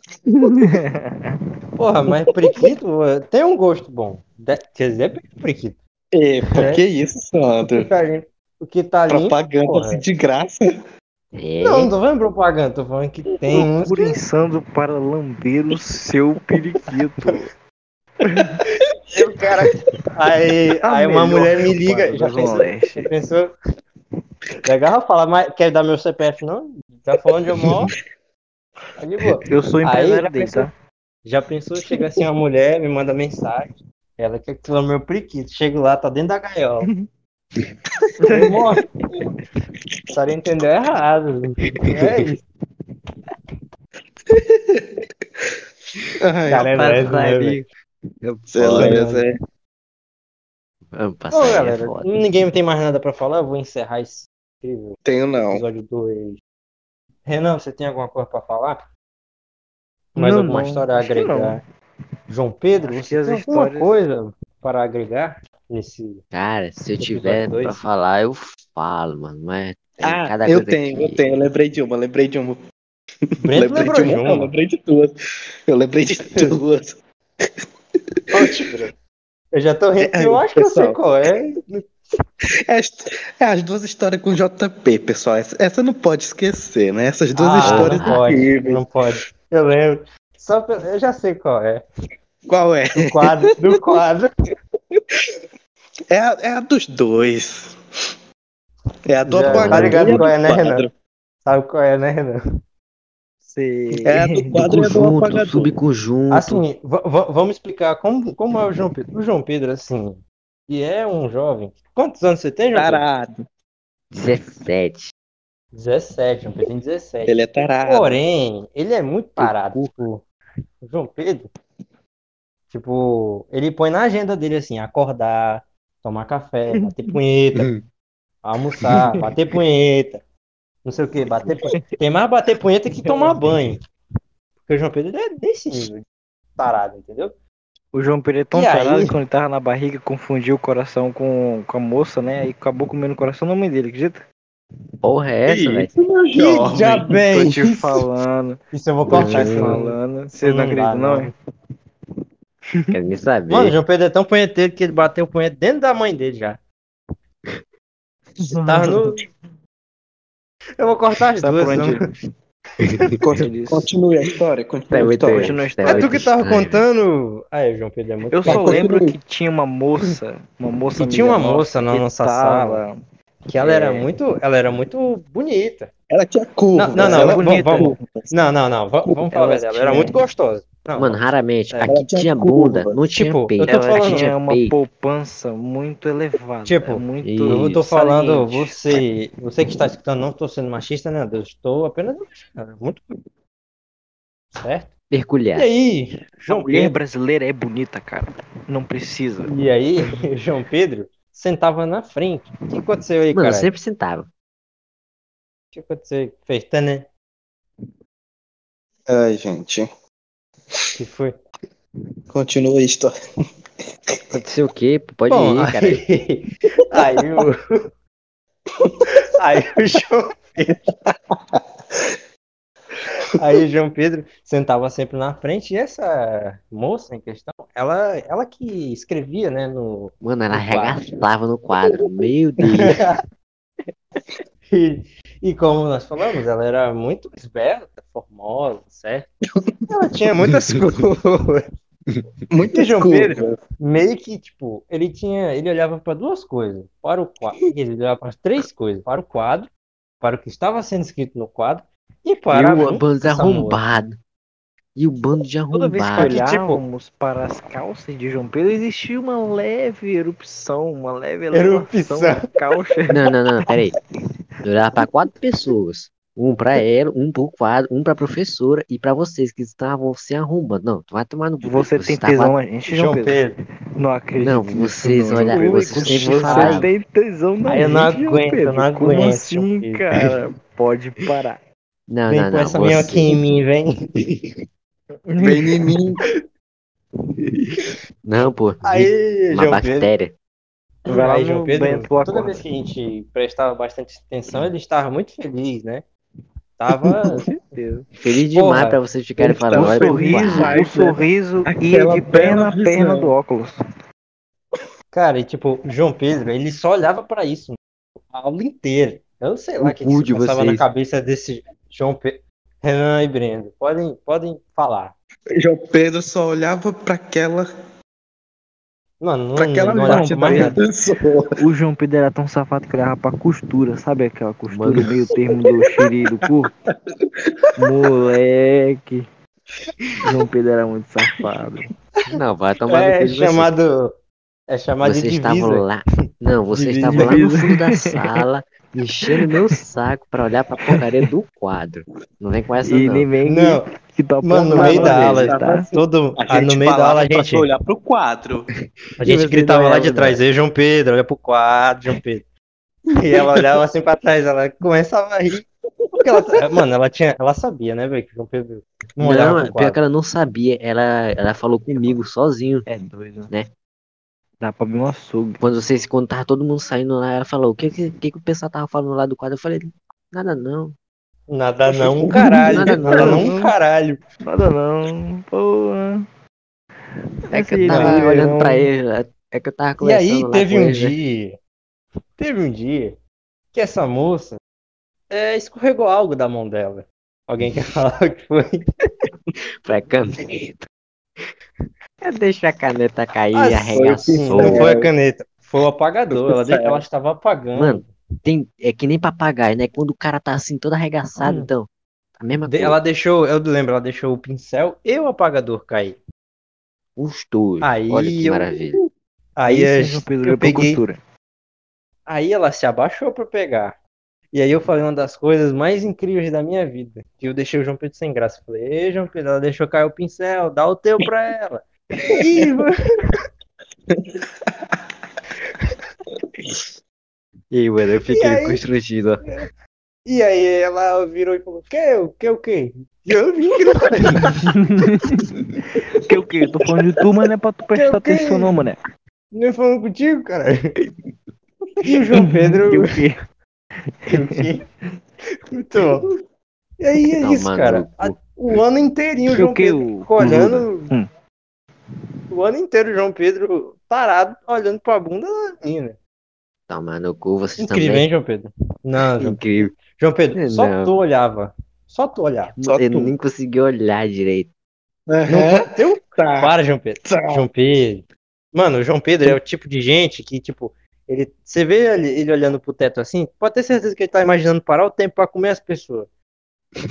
Porra, mas priquito tem um gosto bom. De- Quer dizer, priquito. E, por É. que isso, O que Sandro? tá limpo, o que tá limpo Propaganda porra. assim de graça. É, Não, não tô falando propaganda, tô falando que tem uns Procurem Sandro para lamber o seu periquito. o cara. Aí, aí uma mulher me liga. Já pensou? Já pensou? Legal falar, mas quer dar meu CPF não? Tá falando de eu moro? Eu sou empresário já dele, pensou? tá? Já pensou, chega assim uma mulher, me manda mensagem. Ela quer que lame meu priquito. Chego lá, tá dentro da gaiola. Eu morro. A senhora entendeu errado. É isso. Ai, é né, passarinho. Eu é. Vamos passar aí, é galera, foda. ninguém tem mais nada pra falar. Eu vou encerrar esse incrível Tenho não. episódio 2. Renan, você tem alguma coisa pra falar? Mais Não, alguma não, história a agregar? João Pedro, Acho você tem alguma histórias- coisa para agregar nesse. Cara, se eu tiver pra falar, eu falo, mano. Mas tem Ah, cada eu coisa tenho, que... eu tenho. Eu lembrei de uma, lembrei de uma. Lembrei de de uma, não, lembrei de duas. Eu lembrei de duas. Eu já tô rindo, É, eu acho que eu sei pessoal. qual é. É as, as duas histórias com JP, pessoal. Essa, essa não pode esquecer, né? Essas duas Ah, histórias não pode, incríveis. não pode. Eu lembro. Só pra- eu já sei qual é. Qual é? Do quadro, do quadro. É a, é a dos dois. É a do Já, apagão tá ligado do qual é, né, Renan? quadro. Sabe qual é, né, Renan? Sei. É a do quadro e a do Conjunto, apagador. subconjunto. Assim, va- va- vamos explicar como, como é o João Pedro. O João Pedro, assim, ele é um jovem. Quantos anos você tem, João Pedro? Tarado. 17. 17, João Pedro tem 17. Ele é tarado. Porém, ele é muito parado. Tipo, o João Pedro, tipo, ele põe na agenda dele assim, acordar, tomar café, bater punheta, almoçar, bater punheta, não sei o que, bater punheta. Tem mais bater punheta que tomar banho. Porque o João Pedro é desse nível de parado, entendeu? O João Pedro é tão E aí? tarado que quando ele tava na barriga confundiu o coração com, com a moça, né? Aí acabou comendo o coração da mãe dele, acredita? Porra, é essa, velho? Já bem. Tô te falando, Isso eu vou tô cortar te isso. falando. Você não Não acredita, não? não. Quero nem saber. Mano, o João Pedro é tão punheteiro que ele bateu o punhete dentro da mãe dele já. Tava no. Eu vou cortar as Sabe duas. Continue a história, continue a história. Continua a história. É tu que tava contando. Ah, é, João Pedro é muito. Eu só Continue. lembro que tinha uma moça, uma moça Que tinha uma moça na nossa tava- Que ela era É. muito. Ela era muito bonita. Ela tinha curva. Não, não, não, ela vamos-. Não, não, não. va- Vamos falar a Ela era muito gostosa. Não, Mano, raramente. É. Aqui tinha tinha curva. bunda, não tinha Tipo, peito. eu tô falando- tinha uma peito. poupança muito elevada. Tipo, é muito eu tô falando, saliente. você, você que está escutando, não estou sendo machista, né? Eu estou apenas. Muito. Certo? E Peculiar. aí, A João mulher Pedro. brasileira é bonita, cara. Não precisa. E aí, João Pedro sentava na frente. O que aconteceu aí, Mano, cara? eu sempre sentava. O que aconteceu? Fez, tá, né? Ai, gente. Que foi? Continua a história. Aconteceu o quê? Pode Bom, ir, cara. aí, aí o. Aí o João Pedro. Aí o João Pedro sentava sempre na frente e essa moça em questão, ela, ela que escrevia, né, no. Mano, ela no quadro. arregaçava no quadro. Meu Deus. E, e como nós falamos, ela era muito esbelta, formosa, certo? Ela tinha muitas coisas. Muito João. Pedro? Meio que, tipo, ele tinha. Ele olhava para duas coisas. Para o quadro. Ele olhava para três coisas. Para o quadro, para o que estava sendo escrito no quadro e para e o bando de arrombado. E o bando de Toda vez que arrombado. tipo- olhávamos para as calças de João Pedro, existia uma leve erupção, uma leve Erupção. elevação da calça. Não, não, não, peraí. Eu olhava pra quatro pessoas. Um pra ela, um pro quadro, um pra professora e pra vocês que estavam se arrombando. Não, tu vai tomar no cu. Você tem tava- tesão na gente, João Pedro? Pedro. Não acredito. Não, vocês não. olha- vocês você sempre falaram. tem tesão na Ah, eu não aguento, eu não Como aguento, assim, João Pedro. cara? Pode parar. Não, vem não, com não. essa minha você- aqui em mim, vem. Vem em mim. Não, pô. Aí, uma João Pedro. bactéria. Vai lá João Pedro, Bento toda vez que a gente prestava bastante atenção, ele estava muito feliz, né? Tava. Feliz Porra. demais pra vocês ficarem falando. O pro sorriso, o sorriso ia de perna a perna do óculos. Cara, e tipo, o João Pedro, ele só olhava pra isso a aula inteira. Eu não sei lá O que, que se passava na vocês. cabeça desse João Pedro. Renan e Brendo. Podem, podem falar. João Pedro só olhava pra aquela, Mano, não, pra aquela não parte da. O João Pedro era tão safado que olhava pra costura, sabe aquela costura Mano. meio termo do xiri do cu? Moleque. João Pedro era muito safado. Não, vai tomar no É cu de vocês. chamado. É chamado Vocês de estavam divisa. lá. Não, vocês estavam lá no fundo da sala, enchendo meu saco pra olhar pra porcaria do quadro. Não vem com essa, E não. nem vem Não, que tá mano, no apontando meio da pra aula, ele, tá? todo, ah, no meio da aula a gente, olhar pro quadro. a gente gritava lá é, de trás, ei João Pedro, olha pro quadro, João Pedro. E ela olhava assim pra trás, ela começava a rir. Porque ela, mano, ela tinha, ela sabia, né, velho, que João Pedro não Não, olhava é pior que ela não sabia. Ela, ela falou comigo sozinho. É doido, Né? Dá pra abrir um açougue. Quando vocês, quando tava todo mundo saindo lá, ela falou: o que, que, que, que o pessoal tava falando lá do quadro? Eu falei, nada não. Nada não, um caralho. Nada Nada, não. não, um caralho. Nada não, porra. É que eu tava verão. olhando pra ele. É que eu tava E aí teve um né? dia, teve um dia que essa moça é, escorregou algo da mão dela. Alguém quer falar o que foi? Pra caneta. Eu deixo a caneta cair Ah, e arregaçou. Não foi a caneta, foi o apagador. Ela, ela estava apagando. Mano, tem, é que nem papagaio, né? Quando o cara tá assim, todo arregaçado, Hum. então. A mesma De- coisa. ela deixou, eu lembro, ela deixou o pincel e o apagador cair. Os dois. Aí Olha que eu- maravilha. Aí, Isso, Pedro, eu eu pra peguei, costura. aí ela se abaixou pra pegar. E aí eu falei uma das coisas mais incríveis da minha vida. Que eu deixei o João Pedro sem graça. Eu Falei, ei, João Pedro, ela deixou cair o pincel, dá o teu pra ela. Ih, mano. E aí, mano, eu fiquei aí? constrangido, ó. E aí ela virou e falou, que, o que, o que? Eu vim. Que o que? Eu tô falando de tu, mas não é pra tu prestar o quê? atenção não, mané. Não é falando contigo, cara. E o João Pedro. Que o que? Muito bom. E aí é Não, isso, mano, cara. o- A- O ano inteirinho o Que o João que? Pedro O, olhando. Hum. O ano inteiro o João Pedro parado, olhando pra bunda da menina. Toma no cu, vocês Incrível, também. hein, João Pedro? Não, João, Incrível. João Pedro, só Não. tu olhava. Só tu olhar. Só eu tu. nem consegui olhar direito. Aham. Teu Tá. Para, João Pedro. Tá. João Pedro. Mano, o João Pedro é o tipo de gente que, tipo, ele, você vê ele, ele olhando pro teto assim, pode ter certeza que ele tá imaginando parar o tempo pra comer as pessoas.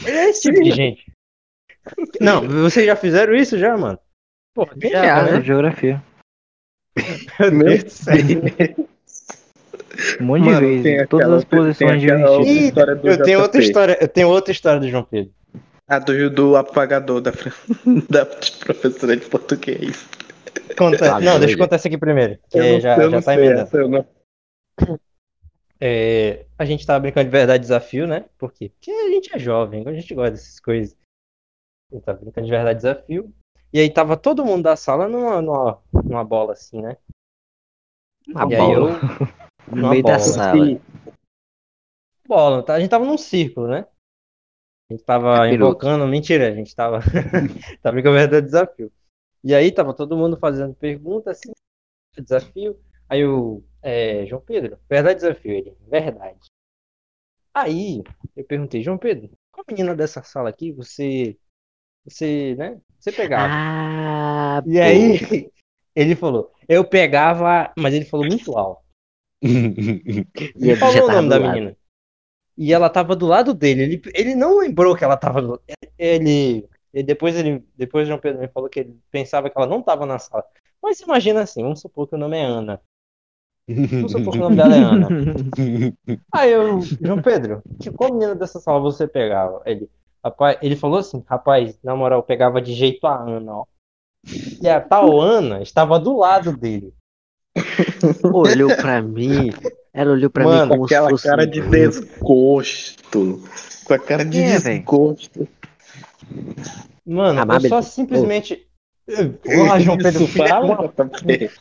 Ele é esse tipo de gente. Não, vocês já fizeram isso já, mano? Porra, quem Já, já, né? Geografia. Meu Deus do céu. Um monte de Mano, vezes. tem Todas aquela- as posições tem aquela divertidas. Ih, história do eu tenho outra história, eu tenho outra história do João Pedro. A do, do apagador da, da professora de português. Conta- Ah, não, deixa eu contar essa aqui primeiro. Que Eu não- já, eu já não tá sei emendando. essa, eu não- É, a gente tava brincando de verdade desafio, né? Por quê? Porque a gente é jovem, a gente gosta dessas coisas. A gente tava brincando de verdade desafio. E aí tava todo mundo da sala numa, numa, numa bola assim, né? Uma e aí bola. eu. No numa meio da bola. sala. Sim. Bola, tá? A gente tava num círculo, né? A gente tava Capiroto. invocando, mentira, a gente tava. tava verdade desafio. E aí tava todo mundo fazendo pergunta assim, desafio. Aí o é, João Pedro, verdade desafio, ele, verdade. Aí eu perguntei, João Pedro, qual menina dessa sala aqui você, você, né, você pegava? Ah, e aí ele falou, eu pegava, mas ele falou muito alto. E falou o nome da lado. menina. E ela tava do lado dele. Ele, ele não lembrou que ela tava do ele, ele depois ele depois João Pedro me falou que ele pensava que ela não tava na sala. Mas imagina assim, vamos supor que o nome é Ana. Vamos supor que o nome dela é Ana. Aí eu, João Pedro, que qual menina dessa sala você pegava? Ele, rapaz, ele falou assim, rapaz, na moral, eu pegava de jeito a Ana, ó. E a tal Ana estava do lado dele. Olhou pra mim. Ela olhou pra Mano, mim como se Aquela fosse. cara um de desgosto. Com a cara de É, desgosto. Mano, Ah, mas eu só beleza. simplesmente. Porra, João Pedro, para, mano. JP.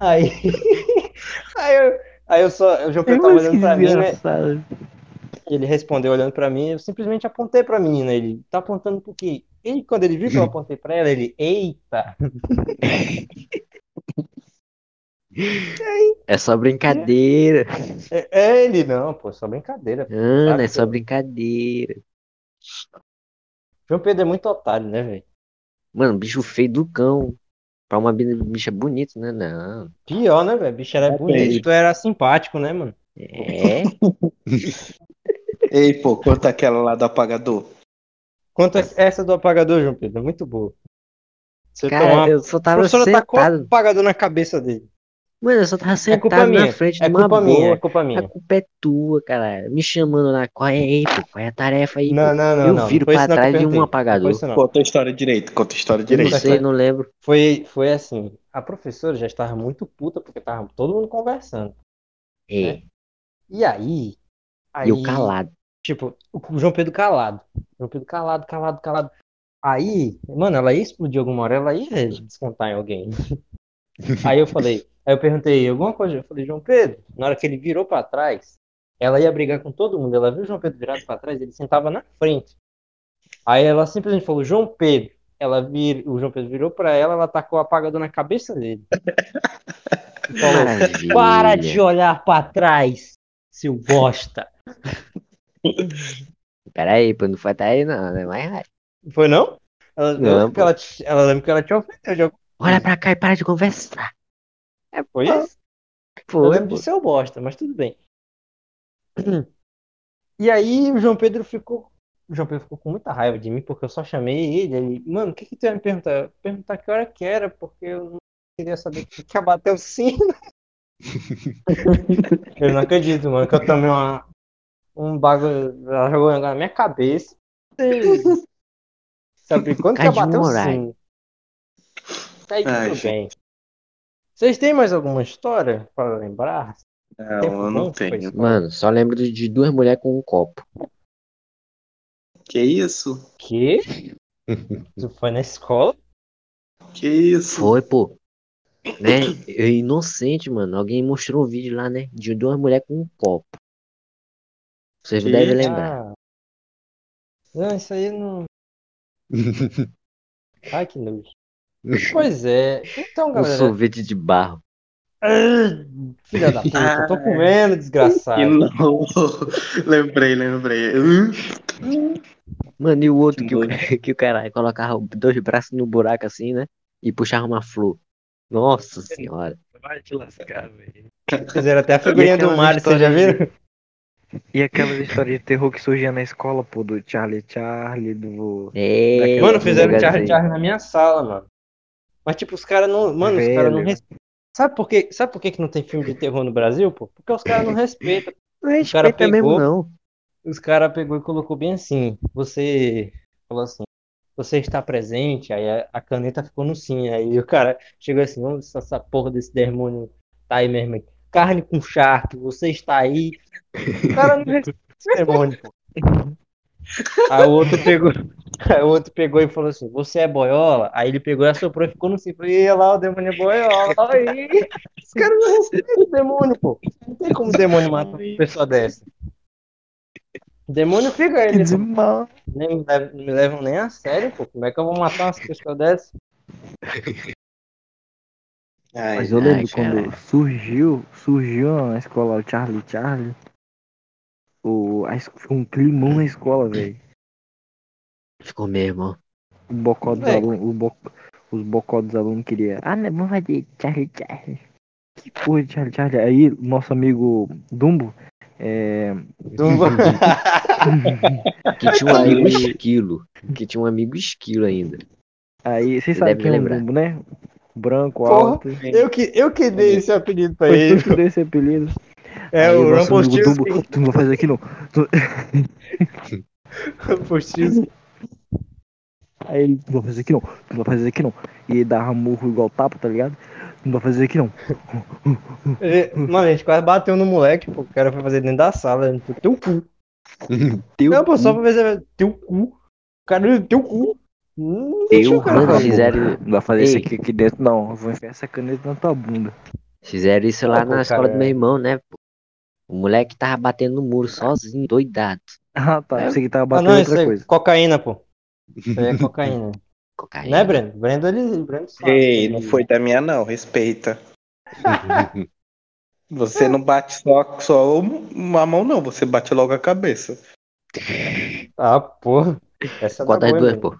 Aí, aí, eu, aí eu só, o João Pedro tava olhando pra mim, né? Engraçado. Ele respondeu olhando pra mim, eu simplesmente apontei pra menina. Ele tá apontando por quê? Ele, quando ele viu que eu apontei pra ela, ele, eita! É só brincadeira. É, é ele, não, pô, só brincadeira. Ana, é só brincadeira. João Pedro é muito otário, né, velho? Mano, bicho feio do cão. Pra uma bi- bicha bonita, né? Não. Pior, né, velho? Bicho era Depende. bonito, era simpático, né, mano? É. Ei, pô, conta aquela lá do apagador. Quanto a essa do apagador, João Pedro, é muito boa. Você Cara, eu só A tava professora tacou o sentado. apagador na cabeça dele. Mano, eu só tava É culpa sentado minha. na frente É de uma culpa minha, é boa. culpa A minha. culpa é tua, cara. Me chamando lá. Qual é aí, pô? Qual é a tarefa aí? Não, pô? não, não, eu não. viro pra não eu trás de um apagador. Conta a história direito, conta a história Eu não direito. sei, não lembro. Foi, foi assim, a professora já estava muito puta porque tava todo mundo conversando. É. E aí, aí E eu calado. tipo, o João Pedro calado. João Pedro calado, calado, calado. Aí, mano, ela ia explodir alguma hora, ela ia descontar em alguém. Aí eu falei, aí eu perguntei alguma coisa, eu falei, João Pedro, na hora que ele virou pra trás, ela ia brigar com todo mundo. Ela viu o João Pedro virado pra trás, ele sentava na frente. Aí ela simplesmente falou, João Pedro. Ela vir, o João Pedro virou pra ela, ela tacou o apagador na cabeça dele. Falou, Maravilha. para de olhar pra trás, seu bosta. Pera aí, pô, não foi até aí não, né? Mas vai. Foi não? Ela, Não, eu lembro que pô. ela, te- ela lembra que ela te ofendeu de algum Olha pra cá e para de conversar. É, foi isso? Eu Pô, lembro pô. de seu bosta, mas tudo bem. E aí o João Pedro ficou. O João Pedro ficou com muita raiva de mim, porque eu só chamei ele. Ele, mano, o que que tu ia me perguntar? Eu ia Perguntar que hora que era, porque eu não queria saber que ia bater o sino. eu não acredito, mano, que eu tomei uma, um bagulho. Ela jogou na minha cabeça. Sabe quando que ia Cai de bater o morar. sino? Aí Ai, tudo gente. bem. Vocês têm mais alguma história para lembrar? Não, Tempo eu não tenho. Mano, só lembro de duas mulheres com um copo. Que isso? Que? Tu foi na escola? Que isso? Foi, pô. Né? Eu inocente, mano. Alguém mostrou um vídeo lá, né? De duas mulheres com um copo. Vocês Que devem lembrar. Ah. Não, isso aí não. Ai, que nojo. Pois é. Então, Um galera. sorvete de barro. Ah, Filha da puta, eu tô comendo, Que desgraçado. não. lembrei, lembrei. Mano, e o outro que o, Que que o cara colocava dois braços no buraco assim, né? E puxava uma flor. Nossa senhora. Vai te lascar, velho. Fizeram até a figurinha do Mario, vocês já viram? E aquelas histórias de terror que surgiam na escola, pô, do Charlie Charlie, do. É, Mano, fizeram Charlie. Charlie na minha sala, mano. Mas tipo, os caras não. Mano, os caras não Velho. respeitam. Sabe por quê? Sabe por que, que não tem filme de terror no Brasil, pô? Porque os caras não respeitam. Não respeita pegou- mesmo, não. Os caras pegou e colocou bem assim. Você falou assim. Você está presente, aí a, a caneta ficou no sim. Aí o cara chegou assim, onde essa, essa porra desse demônio tá aí mesmo? aí? Carne com charque, você está aí. O cara não demônio, pô. Aí o outro pegou, aí o outro pegou e falou assim, você é boiola? Aí ele pegou e assoprou e ficou no. Falei, "Ih, lá o demônio é boiola, aí. Os caras não respeitam o demônio, pô. Não tem como o demônio matar uma pessoa dessa. O demônio fica Que ele. desmal. Nem me, levam, não me levam nem a sério, pô. Como é que eu vou matar umas pessoas dessas? Ai, Mas eu lembro ai, quando surgiu, surgiu na escola o Charlie Charlie. O, a, um climão na escola, velho. Ficou mesmo, ó. O bocó dos alunos, bo, os bocó dos alunos queria. Ah, não, vamos fazer Charlie Charlie. Que porra de Charlie Charlie? Aí, nosso amigo Dumbo, é, Dumbo. Que tinha um amigo esquilo. Que tinha um amigo esquilo ainda. aí, vocês Você sabem quem é o. Dumbo, né? Branco, Porra, alto. eu, que, eu que dei esse apelido pra Foi ele. tu que deu esse apelido. É Aí, o. Dumbo, tu não vai fazer aqui não. Rumpelstiltskin. Aí ele, não vai fazer aqui não, tu não vai fazer aqui não. E ele dava murro igual tapa, tá ligado? Não vai fazer aqui não. Mano, a gente quase bateu no moleque, pô. O cara foi fazer dentro da sala. Teu cu. Teu Não, pô, só pra ver se teu cu. O cara, teu cu. Não falar. cu. fizeram, Não vai fazer isso Ei. aqui, aqui dentro não. Eu vou enfiar essa caneta na tua bunda. fizeram isso lá Ah, pô, na escola cara. do meu irmão, né? pô? O moleque tava batendo no muro sozinho, doidado. Ah, tá. É. Você que tava Ah, batendo não, isso outra é coisa. cocaína, pô. Isso aí é cocaína. Cocaína. né, Breno? Breno, ele, Breno sabe. Ei, não foi da minha não, respeita. Você não bate só, só uma mão não, você bate logo a cabeça. Ah, porra. Essa Qual das boa, duas, hein, pô?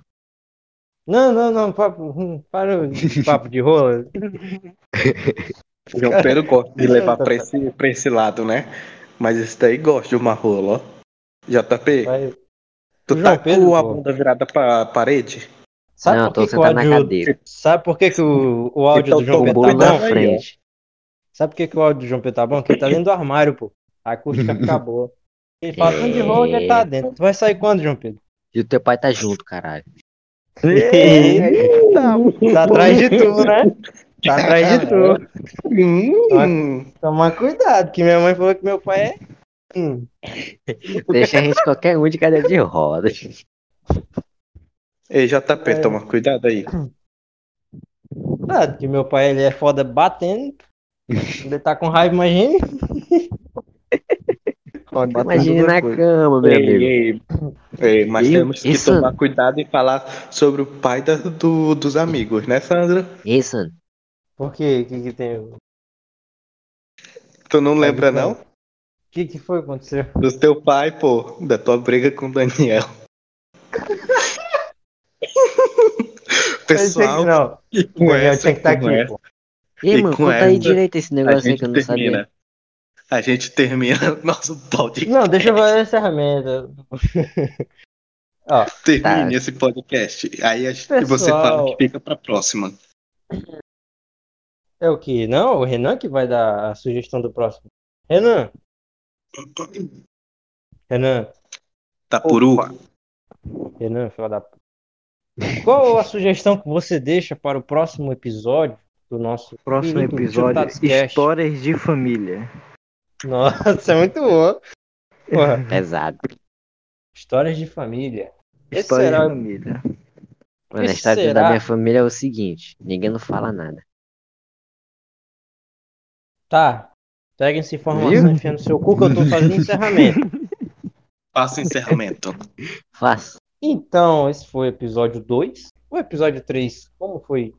Não, não, não, papo, hum, para de papo de rola. João Pedro gosta de levar pra esse, pra esse lado, né? Mas esse daí gosta de uma rola, ó. JP, Vai. tu João tá Pedro, com a pô. bunda virada pra parede? Sabe Não, por tô que, sentado na áudio. cadeira. Sabe por que, que o, o áudio Então, do João Pedro tá na bom? frente. Sabe por que, que o áudio do João Pedro tá bom? Porque ele tá dentro do armário, pô. A acústica fica boa. Ele fala tanto de rola que ele tá dentro. Tu vai sair quando, João Pedro? E o teu pai tá junto, caralho. Tá atrás de tu, né? Tá atrás de tu. Hum, Toma cuidado, que minha mãe falou que meu pai é. Hum. Deixa a gente qualquer um de cadeira de rodas. Ei, JP, É. toma cuidado aí. Cuidado, que meu pai ele é foda batendo. Ele tá com raiva, imagine. Imagine na cama, meu Ei, amigo. ei, ei, mas Eu- temos que isso- tomar cuidado e falar sobre o pai da- do- dos amigos, né, Sandra? Ei, San, Por quê? O que, que tem? O Tu não lembra, não. não? que, que foi que aconteceu? Do teu pai, pô, da tua briga com o Daniel. Pessoal, não. e O com Daniel essa, tinha que estar com aqui, essa, pô. Ei, E mano, conta aí direito esse negócio aí que eu não termina. sabia. A gente termina nosso podcast. Não, deixa eu fazer a encerramento. Ó, Termine Tá. esse podcast. Aí a gente, você Pessoal. fala que fica pra próxima. é o que? Não, o Renan que vai dar a sugestão do próximo. Renan. Renan. Tapuru. Renan, filho da Qual a sugestão que você deixa para o próximo episódio do nosso Próximo episódio, histórias de família. Nossa, é muito boa. Porra, Pesado. histórias de família. Esse Histórias será de o família. Mano, a história será? da minha família é o seguinte: ninguém não fala nada. Tá. Pega essa informação e enfia no seu cu que eu tô fazendo encerramento. Faça encerramento. Faça. Então, esse foi o episódio 2. O episódio 3, como foi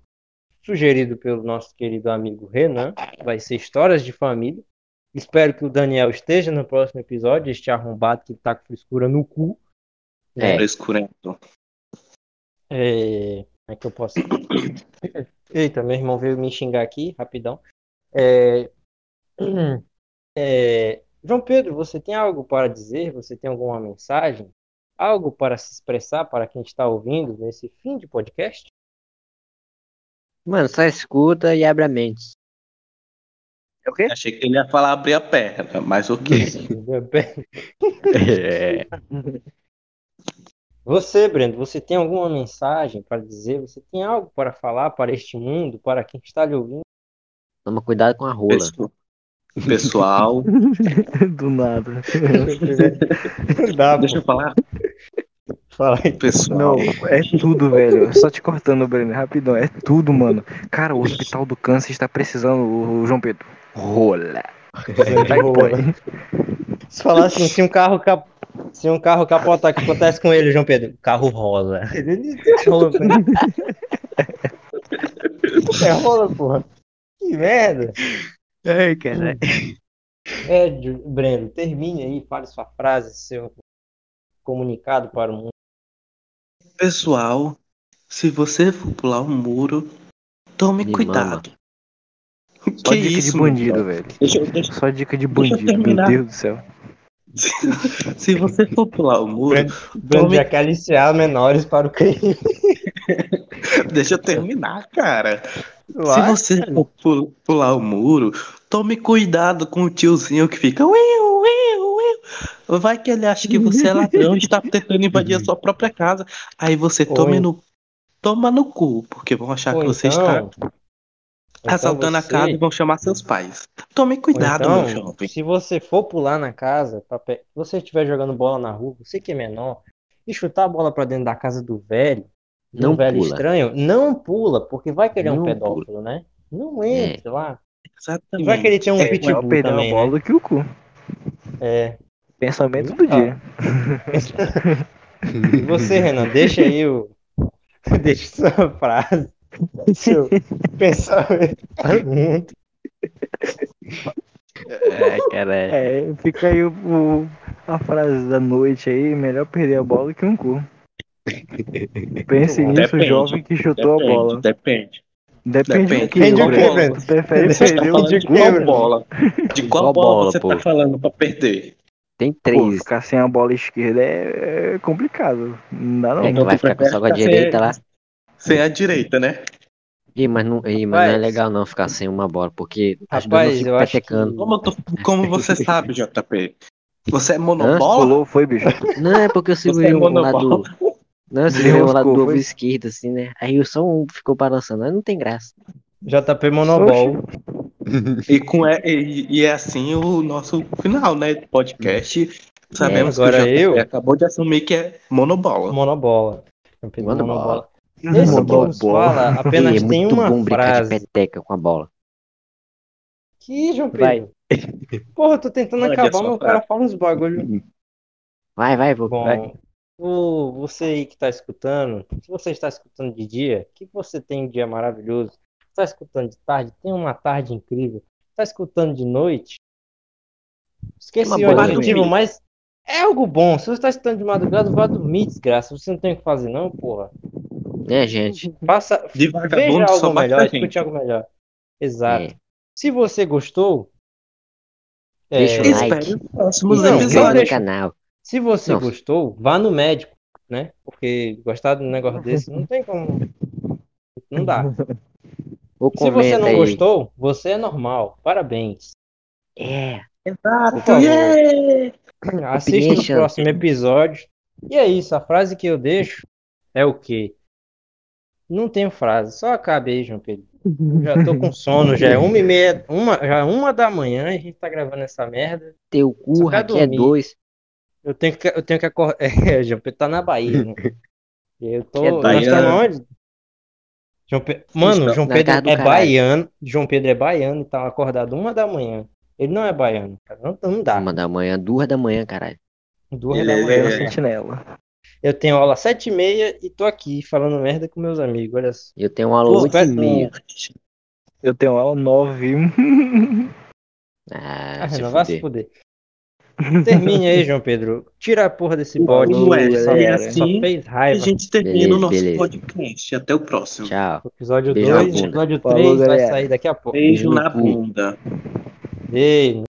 sugerido pelo nosso querido amigo Renan. Vai ser Histórias de Família. Espero que o Daniel esteja no próximo episódio, este arrombado que tá com frescura no cu. É. Frescurento. É... Como é que eu posso. Eita, meu irmão veio me xingar aqui, rapidão. É... É... João Pedro, você tem algo para dizer? Você tem alguma mensagem? Algo para se expressar para quem está ouvindo nesse fim de podcast? Mano, só escuta e abre a mente. É o quê? Achei que ele ia falar abrir a perna, mas ok. É. Você, Brendo, você tem alguma mensagem para dizer? Você tem algo para falar para este mundo, para quem está lhe ouvindo? Toma cuidado com a rola. Pessoal- Pessoal, Do nada. Dá, deixa eu falar. Fala aí. Pessoal, Não, é tudo, velho. Só te cortando, Breno, rapidão. É tudo, mano. Cara, o Hospital do Câncer está precisando, o João Pedro. Rola. Se falar assim, se um carro cap... se um carro capotar, o que acontece com ele, João Pedro? Carro rola. Rola, É rola, porra. Que merda. Ai, caralho. É, Breno, termine aí, fale sua frase, seu comunicado para o mundo. pessoal, se você for pular um muro, tome Me cuidado. Só Que dica isso, de bandido, velho. Deixa, eu- deixa- Só dica de bandido, meu terminar. Deus do céu. se você for pular o muro, Breno Tome- já quer aliciar menores para o crime. deixa eu terminar, cara. Vai, Se você for pu- pular o muro, tome cuidado com o tiozinho que fica. "Uiu, uiu, uiu". Vai que ele acha que você é ladrão e está tentando invadir a sua própria casa. Aí você tome no, toma no cu, porque vão achar Ou que você então- está então assaltando a você- casa e vão chamar seus pais. Tome cuidado, então, meu jovem. Se você for pular na casa, pe- se você estiver jogando bola na rua, você que é menor, e chutar a bola pra dentro da casa do velho, um Não velho pula. estranho, não pula, porque vai que ele é um pedófilo, né? Não É. entre lá. E Exatamente. vai que ele um É, Melhor pitbull perder também, a bola né? do que o cu. É. Pensamento do Ah. dia. E você, Renan, deixa aí o. Deixa sua frase. Seu pensamento para o mundo. Ai, caralho. É, fica aí o, o- a frase da noite aí, melhor perder a bola que um cu. Pense nisso, Depende, jovem que chutou a bola. Depende. Depende, Depende. do que, Depende do Breno? que, Breno? Você prefere Você perder o falando de de qual quebra. bola? De qual, Qual bola, bola, você pô? tá falando pra perder? Tem Pô, três. ficar sem a bola esquerda é, é complicado. Não dá não. É que vai ficar com só a sem- direita lá. Sem a direita, né? Ih, mas não, ih, mas não é legal não ficar sem uma bola, porque as duas Rapaz, não ficam eu acho que- Como, eu tô- como você sabe, JP? Você é monobola? Pulou, foi, bicho. Não, é porque eu Você é segurei um lado. monobola? Não, eu segurei o lado do ovo esquerdo, assim, né? Aí só um ficou balançando, aí não tem graça. JP Monobol. E, com, é, e, e é assim o nosso final, né? do Podcast. Sabemos agora que o JP eu- acabou de assumir que é monobola. Monobola. JP Monobola. Esse que nos fala apenas é tem uma bom brincar de frase. peteca com a bola. Que, João Vai. Pedro? Porra, eu tô tentando Olha acabar, mas o cara fala uns bagulho. Vai, vai, vou. Bom, vai. o, você aí que tá escutando, se você está escutando de dia, que você tem um dia maravilhoso. Está escutando de tarde, tem uma tarde incrível. Está escutando de noite, esqueci o adjetivo, noite. mas é algo bom. Se você está escutando de madrugada, vá dormir, desgraça. Você não tem o que fazer, não, porra. É, gente. Faça, De veja algo melhor, escute algo melhor. Exato. É. Se você gostou, é, Deixa o like. Espere os próximos Não, no canal. Se você Não. gostou, vá no médico, né? Porque gostar de um negócio desse não tem como. Não dá. Se você não aí. gostou, você é normal. Parabéns. É. Exato, yeah! Assista no Opinion. próximo episódio. E é isso, a frase que eu deixo é o quê? Não tenho frase, só acabe aí, João Pedro. Eu já tô com sono, já é uma e meia, uma, já é uma da manhã e a gente tá gravando essa merda. Teu cu aqui é dois. Eu tenho que, eu tenho que acordar. É, João Pedro tá na Bahia, né? Eu tô. É nós onde? João Pe- Mano, João Pedro é caralho. baiano. João Pedro é baiano e tá acordado uma da manhã. Ele não é baiano, cara. Não, não dá. Uma da manhã, duas da manhã, caralho. Duas Ele da é- manhã. É sentinela. Eu tenho aula 7 e meia e tô aqui falando merda com meus amigos. Olha só. Eu tenho uma aula 8 e meia. Eu tenho aula 9. Ah, Ah, se não vai se fuder. Termine aí, João Pedro. Tira a porra desse bode. Não é, só, galera. só fez E a raiva. gente termina Beleza, o nosso beleza. podcast. Até o próximo. Tchau. Episódio Beijo na 2, bunda. episódio Falou, 3 vai sair daqui a pouco. Beijo no na bunda. Beijo.